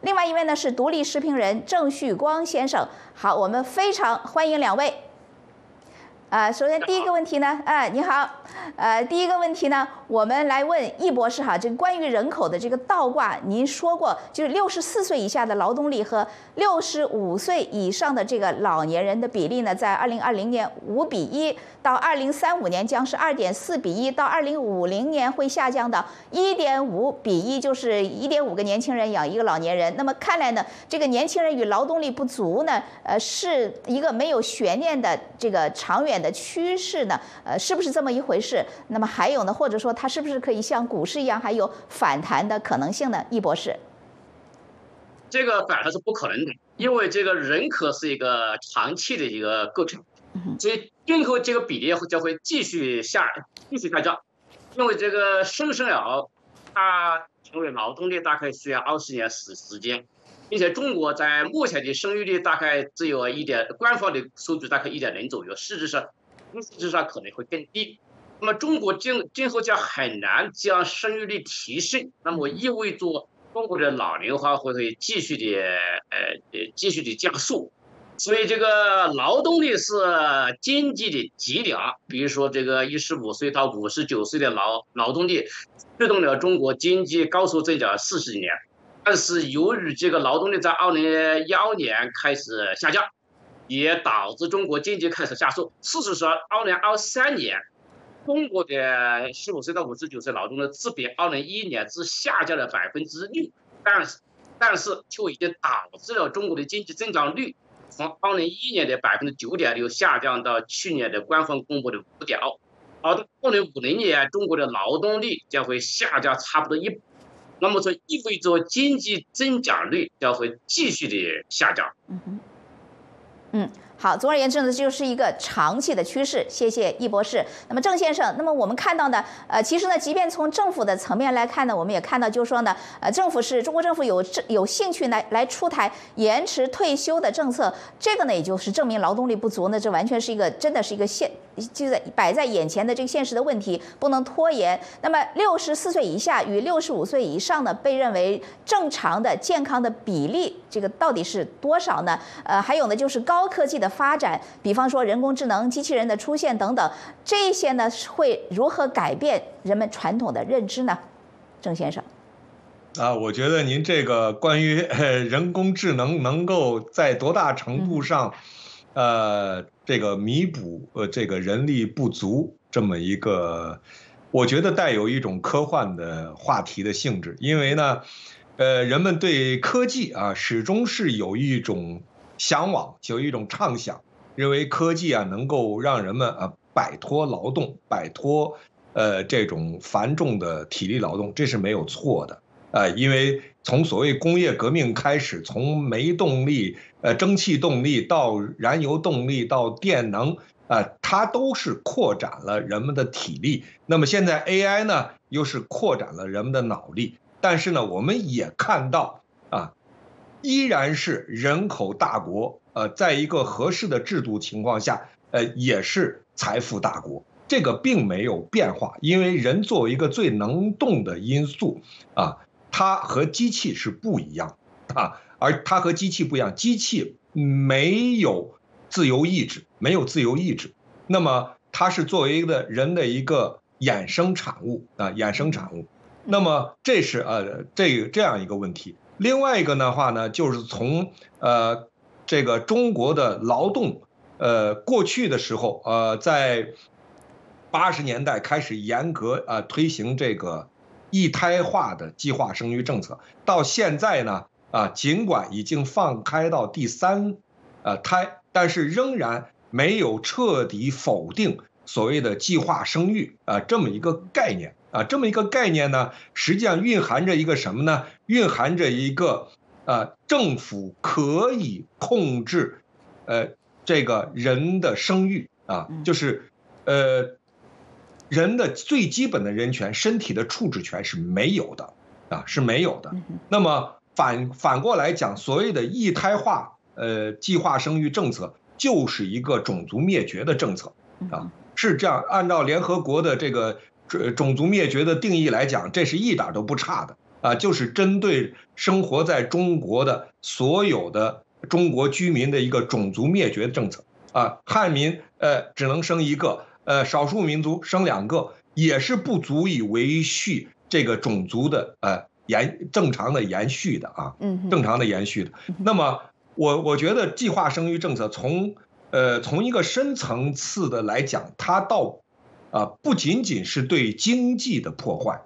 另外一位呢是独立时评人郑旭光先生。好，我们非常欢迎两位。啊，首先第一个问题呢，哎，你好，呃，第一个问题呢，我们来问易博士哈，这个关于人口的这个倒挂，您说过，就是六十四岁以下的劳动力和六十五岁以上的这个老年人的比例呢，在二零二零年五比一。到二零三五年将是二点四比一，到二零五零年会下降到一点五比一，就是一点五个年轻人养一个老年人。那么看来呢，这个年轻人与劳动力不足呢，呃，是一个没有悬念的这个长远的趋势呢，呃，是不是这么一回事？那么还有呢，或者说它是不是可以像股市一样还有反弹的可能性呢？易博士，这个反弹是不可能的，因为这个人口是一个长期的一个构成。所以今后这个比例将会继续下，继续下降，因为这个新生儿，他成为劳动力大概需要二十年时时间，并且中国在目前的生育率大概只有一点，官方的数据大概一点零左右，事实上，事实上可能会更低。那么中国今今后将很难将生育率提升，那么意味着中国的老龄化会会继续的呃呃继续的加速。所以这个劳动力是经济的脊梁，比如说这个一十五岁到五十九岁的劳劳动力，推动了中国经济高速增长四十年。但是由于这个劳动力在二零幺年开始下降，也导致中国经济开始下速。事实上，二零二三年，中国的十五岁到五十九岁劳动力只比二零一一年只下降了百分之六，但是但是却已经导致了中国的经济增长率。从二零一一年的百分之九点六下降到去年的官方公布的五点二，而到二零五零年，中国的劳动力将会下降差不多一，那么这意味着经济增长率将会继续的下降。嗯，嗯。好，总而言之呢，就是一个长期的趋势。谢谢易博士。那么郑先生，那么我们看到呢，呃，其实呢，即便从政府的层面来看呢，我们也看到，就是说呢，呃，政府是中国政府有有兴趣来来出台延迟退休的政策，这个呢，也就是证明劳动力不足呢，这完全是一个真的是一个现就在摆在眼前的这个现实的问题，不能拖延。那么六十四岁以下与六十五岁以上呢，被认为正常的健康的比例，这个到底是多少呢？呃，还有呢，就是高科技的。发展，比方说人工智能、机器人的出现等等，这些呢会如何改变人们传统的认知呢？郑先生，啊，我觉得您这个关于人工智能能够在多大程度上，呃，这个弥补呃这个人力不足这么一个，我觉得带有一种科幻的话题的性质，因为呢，呃，人们对科技啊始终是有一种。向往有一种畅想，认为科技啊能够让人们啊摆脱劳动，摆脱呃这种繁重的体力劳动，这是没有错的。呃，因为从所谓工业革命开始，从煤动力、呃蒸汽动力到燃油动力到电能，啊，它都是扩展了人们的体力。那么现在 AI 呢，又是扩展了人们的脑力。但是呢，我们也看到，依然是人口大国，呃，在一个合适的制度情况下，呃，也是财富大国。这个并没有变化，因为人作为一个最能动的因素啊，它和机器是不一样啊，而它和机器不一样，机器没有自由意志，没有自由意志，那么它是作为一个人的一个衍生产物啊，衍生产物，那么这是呃这这样一个问题。另外一个的话呢，就是从呃这个中国的劳动呃过去的时候呃在。八十年代开始严格啊推行这个一胎化的计划生育政策，到现在呢啊，尽管已经放开到第三呃胎，但是仍然没有彻底否定所谓的计划生育啊这么一个概念啊这么一个概念呢，实际上蕴含着一个什么呢？蕴含着一个呃政府可以控制呃这个人的生育啊，就是呃。人的最基本的人权，身体的处置权是没有的，啊是没有的。那么反反过来讲，所谓的一胎化，呃，计划生育政策就是一个种族灭绝的政策，啊是这样。按照联合国的这个种族灭绝的定义来讲，这是一点都不差的，啊，就是针对生活在中国的所有的中国居民的一个种族灭绝政策，啊，汉民呃只能生一个。呃，少数民族生两个也是不足以维续这个种族的呃延正常的延续的啊，嗯，正常的延续的。那么我我觉得计划生育政策从呃从一个深层次的来讲，它倒啊不仅仅是对经济的破坏，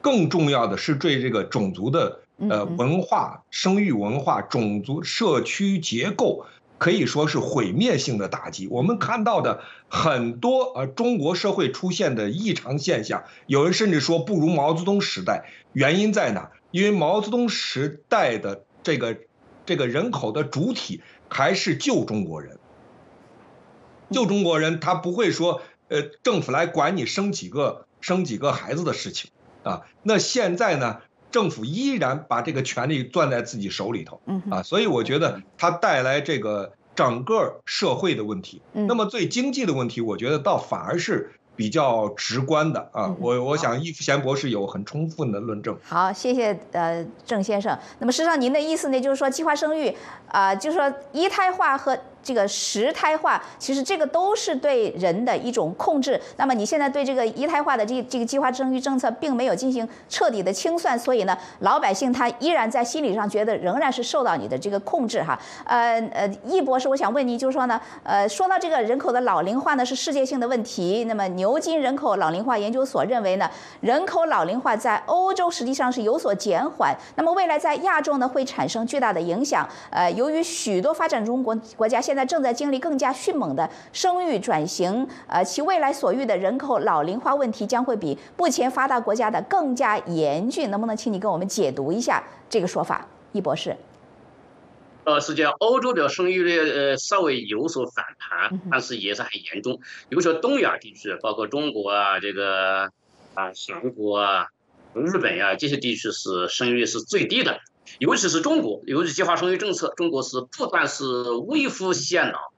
更重要的是对这个种族的呃文化、生育文化、种族社区结构。可以说是毁灭性的打击。我们看到的很多呃中国社会出现的异常现象，有人甚至说不如毛泽东时代。原因在哪？因为毛泽东时代的这个这个人口的主体还是旧中国人。旧中国人他不会说呃政府来管你生几个生几个孩子的事情啊。那现在呢？政府依然把这个权利攥在自己手里头，啊，所以我觉得它带来这个整个社会的问题。那么最经济的问题，我觉得倒反而是比较直观的啊。我我想易福贤博士有很充分的论证。好，谢谢呃郑先生。那么实际上您的意思呢，就是说计划生育啊，就是说一胎化和。这个十胎化，其实这个都是对人的一种控制。那么你现在对这个一胎化的这这个计划生育政策，并没有进行彻底的清算，所以呢，老百姓他依然在心理上觉得仍然是受到你的这个控制哈。呃呃，易博士，我想问您，就是说呢，呃，说到这个人口的老龄化呢，是世界性的问题。那么牛津人口老龄化研究所认为呢，人口老龄化在欧洲实际上是有所减缓，那么未来在亚洲呢会产生巨大的影响。呃，由于许多发展中国国家现现在正在经历更加迅猛的生育转型，呃，其未来所遇的人口老龄化问题将会比目前发达国家的更加严峻。能不能请你跟我们解读一下这个说法，易博士？呃，实际上欧洲的生育率呃稍微有所反弹，但是也是很严重。比如说东亚地区，包括中国啊，这个啊韩国啊、日本呀这些地区是生育率是最低的。尤其是中国，由于计划生育政策，中国是不但是微乎其老，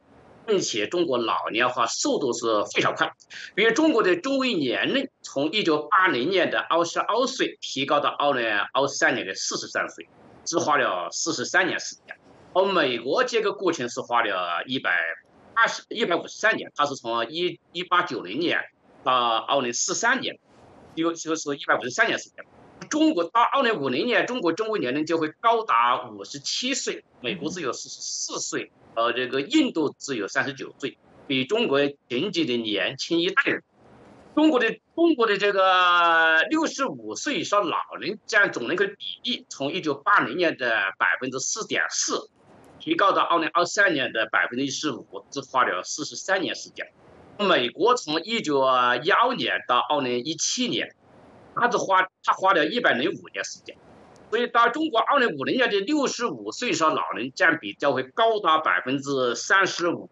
并且中国老年化速度是非常快。比如中国的中位年龄从一九八零年的二十二岁提高到二零二三年的四十三岁，只花了四十三年时间。而美国这个过程是花了一百二十一百五十三年，它是从一一八九零年到二零四三年，有就是一百五十三年时间。中国到二零五零年，中国中位年龄就会高达五十七岁，美国只有四十四岁，呃，这个印度只有三十九岁，比中国仅仅的年轻一代人。中国的中国的这个六十五岁以上老人占总人口比例，从一九八零年的百分之四点四，提高到二零二三年的百分之一十五，只花了四十三年时间。美国从一九一二年到二零一七年。他只花他花了一百零五年时间，所以到中国二零五零年的六十五岁以上老人占比将会高达百分之三十五，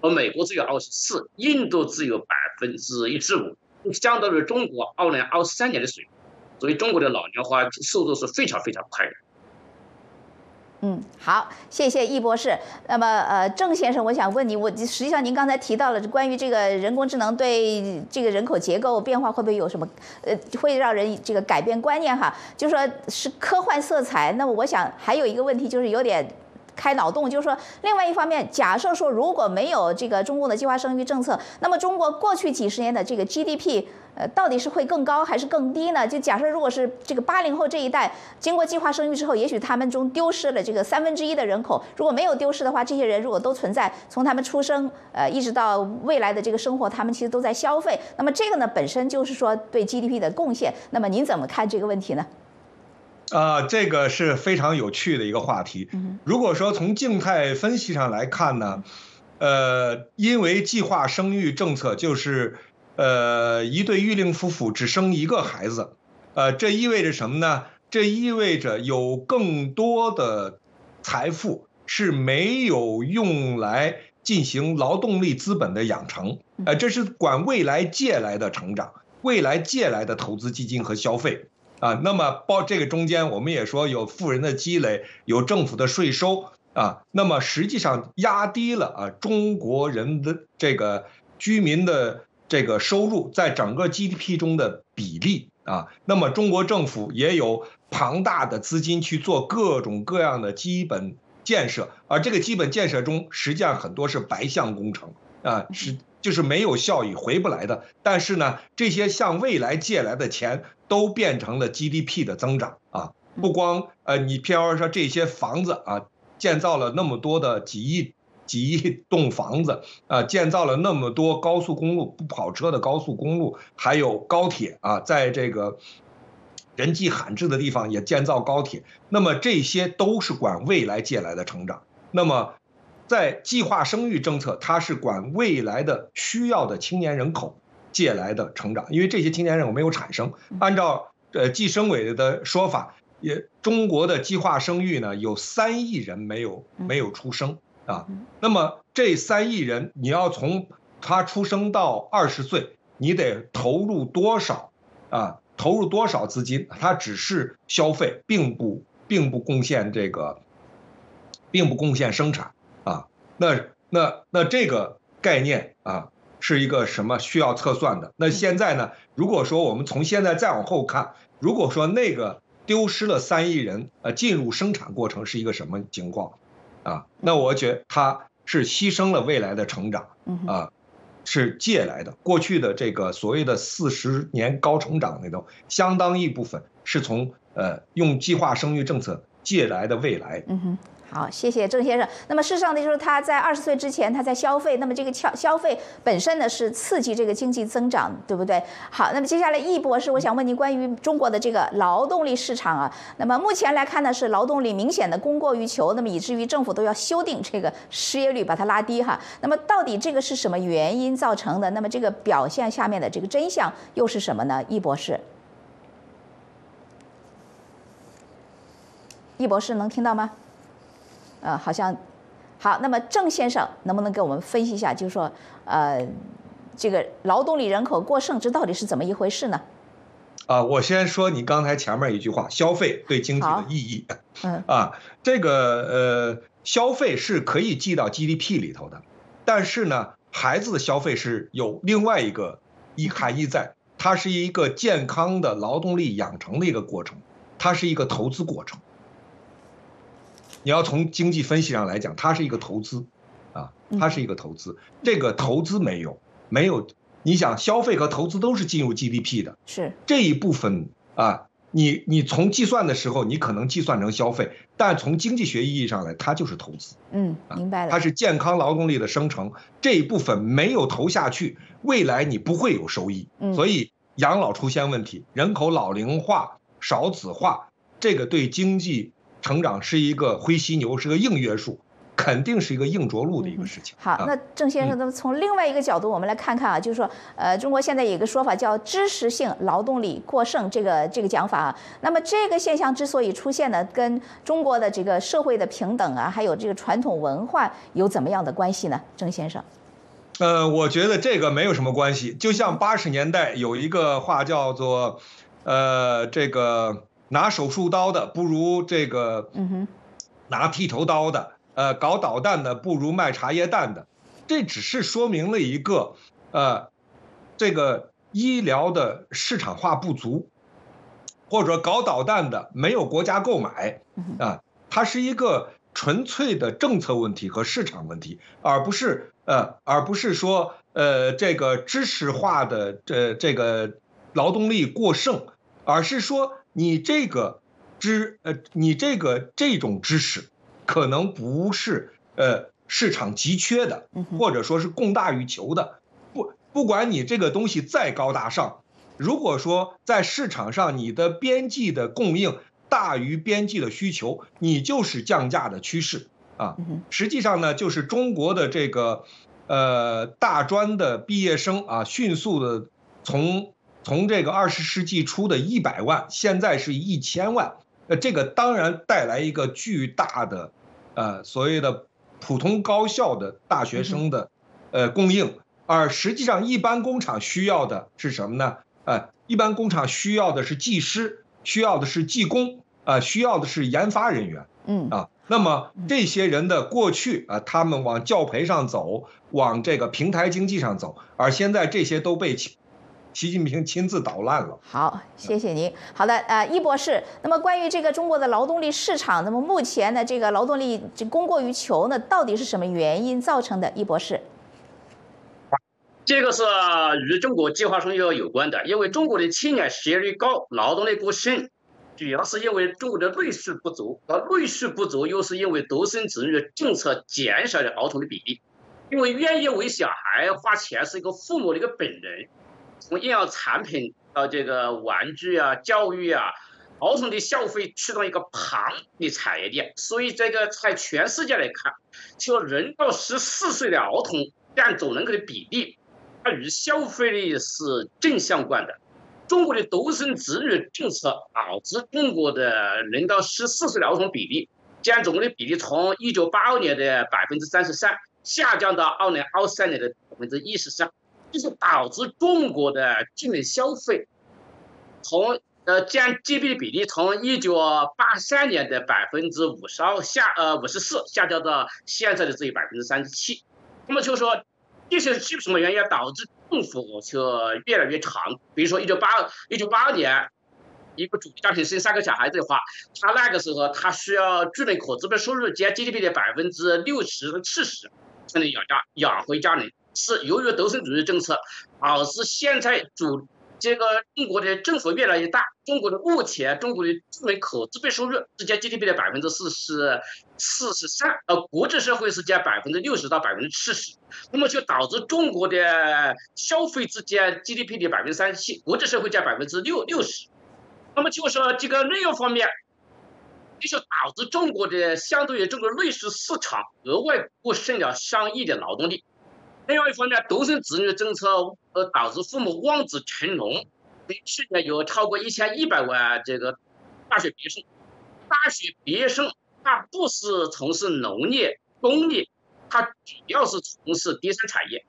而美国只有二十四，印度只有百分之一十五，相当于中国二零二三年的水平。所以中国的老龄化速度是非常非常快的。嗯，好，谢谢易博士。那么，呃，郑先生，我想问你，我实际上您刚才提到了关于这个人工智能对这个人口结构变化会不会有什么，呃，会让人这个改变观念哈？就说是科幻色彩。那么，我想还有一个问题就是有点开脑洞，就是说，另外一方面，假设说如果没有这个中共的计划生育政策，那么中国过去几十年的这个 GDP。呃，到底是会更高还是更低呢？就假设如果是这个八零后这一代经过计划生育之后，也许他们中丢失了这个三分之一的人口。如果没有丢失的话，这些人如果都存在，从他们出生呃一直到未来的这个生活，他们其实都在消费。那么这个呢，本身就是说对 GDP 的贡献。那么您怎么看这个问题呢？啊，这个是非常有趣的一个话题。如果说从静态分析上来看呢，呃，因为计划生育政策就是。呃，一对育龄夫妇只生一个孩子，呃，这意味着什么呢？这意味着有更多的财富是没有用来进行劳动力资本的养成，呃，这是管未来借来的成长，未来借来的投资基金和消费啊。那么包这个中间，我们也说有富人的积累，有政府的税收啊。那么实际上压低了啊中国人的这个居民的。这个收入在整个 GDP 中的比例啊，那么中国政府也有庞大的资金去做各种各样的基本建设，而这个基本建设中实际上很多是白项工程啊，是就是没有效益回不来的。但是呢，这些向未来借来的钱都变成了 GDP 的增长啊，不光呃，你譬如说这些房子啊，建造了那么多的几亿。几亿栋房子啊，建造了那么多高速公路不跑车的高速公路，还有高铁啊，在这个人迹罕至的地方也建造高铁。那么这些都是管未来借来的成长。那么在计划生育政策，它是管未来的需要的青年人口借来的成长，因为这些青年人口没有产生。按照呃计生委的说法，也中国的计划生育呢有三亿人没有没有出生。啊，那么这三亿人，你要从他出生到二十岁，你得投入多少啊？投入多少资金？他只是消费，并不并不贡献这个，并不贡献生产啊。那那那这个概念啊，是一个什么需要测算的？那现在呢？如果说我们从现在再往后看，如果说那个丢失了三亿人，呃，进入生产过程是一个什么情况？啊，那我觉得他是牺牲了未来的成长，啊，是借来的。过去的这个所谓的四十年高成长那种，相当一部分是从呃用计划生育政策借来的未来。嗯哼。好，谢谢郑先生。那么事实上呢，就是他在二十岁之前他在消费，那么这个消消费本身呢是刺激这个经济增长，对不对？好，那么接下来易博士，我想问您关于中国的这个劳动力市场啊，那么目前来看呢是劳动力明显的供过于求，那么以至于政府都要修订这个失业率，把它拉低哈。那么到底这个是什么原因造成的？那么这个表现下面的这个真相又是什么呢？易博士，易博士能听到吗？呃，好像好。那么郑先生能不能给我们分析一下，就是说，呃，这个劳动力人口过剩，这到底是怎么一回事呢？啊，我先说你刚才前面一句话，消费对经济的意义。嗯。啊，这个呃，消费是可以记到 GDP 里头的，但是呢，孩子的消费是有另外一个一含义在，它是一个健康的劳动力养成的一个过程，它是一个投资过程。你要从经济分析上来讲，它是一个投资，啊，它是一个投资。这个投资没有，没有，你想消费和投资都是进入 GDP 的，是这一部分啊。你你从计算的时候，你可能计算成消费，但从经济学意义上来，它就是投资。嗯，明白了。它是健康劳动力的生成，这一部分没有投下去，未来你不会有收益。嗯，所以养老出现问题，人口老龄化、少子化，这个对经济。成长是一个灰犀牛，是个硬约束，肯定是一个硬着陆的一个事情。好，那郑先生，那么从另外一个角度，我们来看看啊，就是说，呃，中国现在有一个说法叫知识性劳动力过剩，这个这个讲法啊，那么这个现象之所以出现呢，跟中国的这个社会的平等啊，还有这个传统文化有怎么样的关系呢？郑先生？呃，我觉得这个没有什么关系，就像八十年代有一个话叫做，呃，这个拿手术刀的不如这个，拿剃头刀的。呃，搞导弹的不如卖茶叶蛋的，这只是说明了一个，呃，这个医疗的市场化不足，或者说搞导弹的没有国家购买，啊，它是一个纯粹的政策问题和市场问题，而不是呃，而不是说呃这个知识化的这这个劳动力过剩，而是说你这个知呃你这个这种知识。可能不是呃市场急缺的，或者说是供大于求的。不不管你这个东西再高大上，如果说在市场上你的边际的供应大于边际的需求，你就是降价的趋势啊。实际上呢，就是中国的这个呃大专的毕业生啊，迅速的从从这个二十世纪初的一百万，现在是一千万。呃，这个当然带来一个巨大的。呃，所谓的普通高校的大学生的呃供应，而实际上一般工厂需要的是什么呢？呃，一般工厂需要的是技师，需要的是技工，啊，需要的是研发人员。嗯啊，那么这些人的过去啊，他们往教培上走，往这个平台经济上走，而现在这些都被。习近平亲自捣烂了。好，谢谢您。好的，呃，易博士，那么关于这个中国的劳动力市场，那么目前的这个劳动力供过于求呢，到底是什么原因造成的？易博士，这个是与中国计划生育有关的，因为中国的青年失业率高，劳动力过剩，主要是因为中国的内需不足，而内需不足又是因为独生子女政策减少了儿童的比例，因为愿意为小孩花钱是一个父母的一个本能。从医药产品到这个玩具啊、教育啊，儿童的消费驱动一个庞的产业链，所以这个在全世界来看，就人到十四岁的儿童占总人口的比例，它与消费力是正相关的。中国的独生子女政策导致中国的人到十四岁的儿童比例占总的比例从一九八二年的百分之三十三下降到二零二三年的百分之一十三。就是导致中国的境内消费从呃占 GDP 的比例从一九八三年的百分之五十二下呃五十四下降到现在的只有百分之三十七。那么就说这些是什么原因导致政府就越来越长？比如说一九八一九八二年，一个主家庭生三个小孩子的话，他那个时候他需要居民可支配收入占 GDP 的百分之六十七十才能养家养活家人。是由于独生主义政策，导致现在主这个中国的政府越来越大。中国的目前，中国的居民可支配收入是占 GDP 的百分之四十四十三，呃，国际社会是占百分之六十到百分之七十，那么就导致中国的消费之间 GDP 的百分之三十七，国际社会占百分之六六十。那么就说这个内容方面，这就导致中国的相对于中国内需市场额外过剩了上亿的劳动力。另外一方面，独生子女政策呃导致父母望子成龙，去年有超过一千一百万这个大学毕业生。大学毕业生他不是从事农业、工业，他主要是从事第三产业。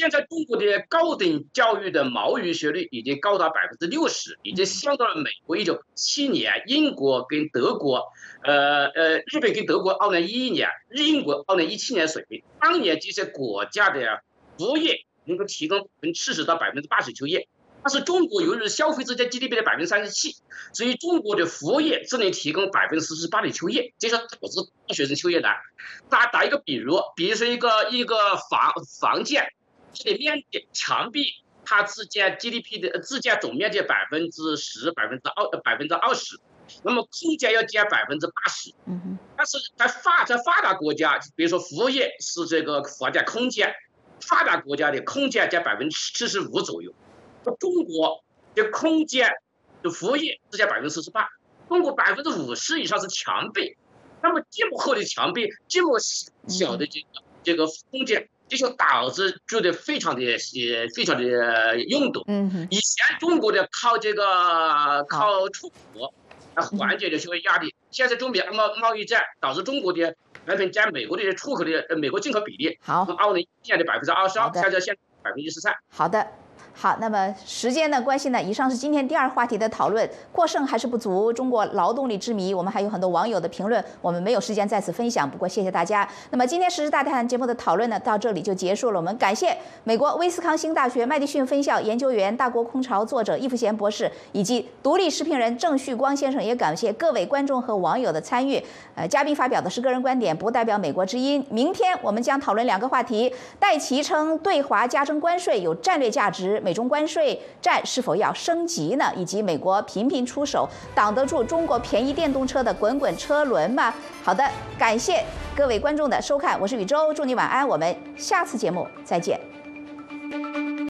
现在中国的高等教育的毛语学率已经高达百分之六十，已经相当于美国一九七年、英国跟德国，呃呃，日本跟德国二零一一年、英国二零一七年水平。当年这些国家的服务业能够提供百分之七十到百分之八十就业，但是中国由于消费只占 GDP 的百分之三十七，所以中国的服务业只能提供百分之四十八的就业，这是导致大学生就业难。打打一个比如，比如说一个一个房房建。它的面积墙壁，它只占 GDP 的只占总面积百分之十、百分之二、百分之二十，那么空间要占百分之八十。嗯但是在发在发达国家，比如说服务业是这个房价空间，发达国家的空间占百分之七十五左右。中国的空间的服务业只占百分之四十八，中国百分之五十以上是墙壁，那么这么厚的墙壁，这么小的这个这个空间，这些导致住的非常的呃非常的拥堵。嗯以前中国的靠这个靠出口来缓解的这些压力，现在中美贸贸易战导致中国的产品占美国的出口的呃美国进口比例，好从二零一年的百分之二十二，下降现百分之十三。好的。好，那么时间的关系呢，以上是今天第二话题的讨论，过剩还是不足，中国劳动力之谜，我们还有很多网友的评论，我们没有时间在此分享，不过谢谢大家。那么今天时事大谈节目的讨论呢，到这里就结束了。我们感谢美国威斯康星大学麦迪逊分校研究员、大国空巢作者易富贤博士，以及独立视频人郑旭光先生，也感谢各位观众和网友的参与。呃，嘉宾发表的是个人观点，不代表美国之音。明天我们将讨论两个话题：戴奇称对华加征关税有战略价值，美中关税。战是否要升级呢？以及美国频频出手，挡得住中国便宜电动车的滚滚车轮吗？好的，感谢各位观众的收看，我是宇宙，祝你晚安，我们下次节目再见。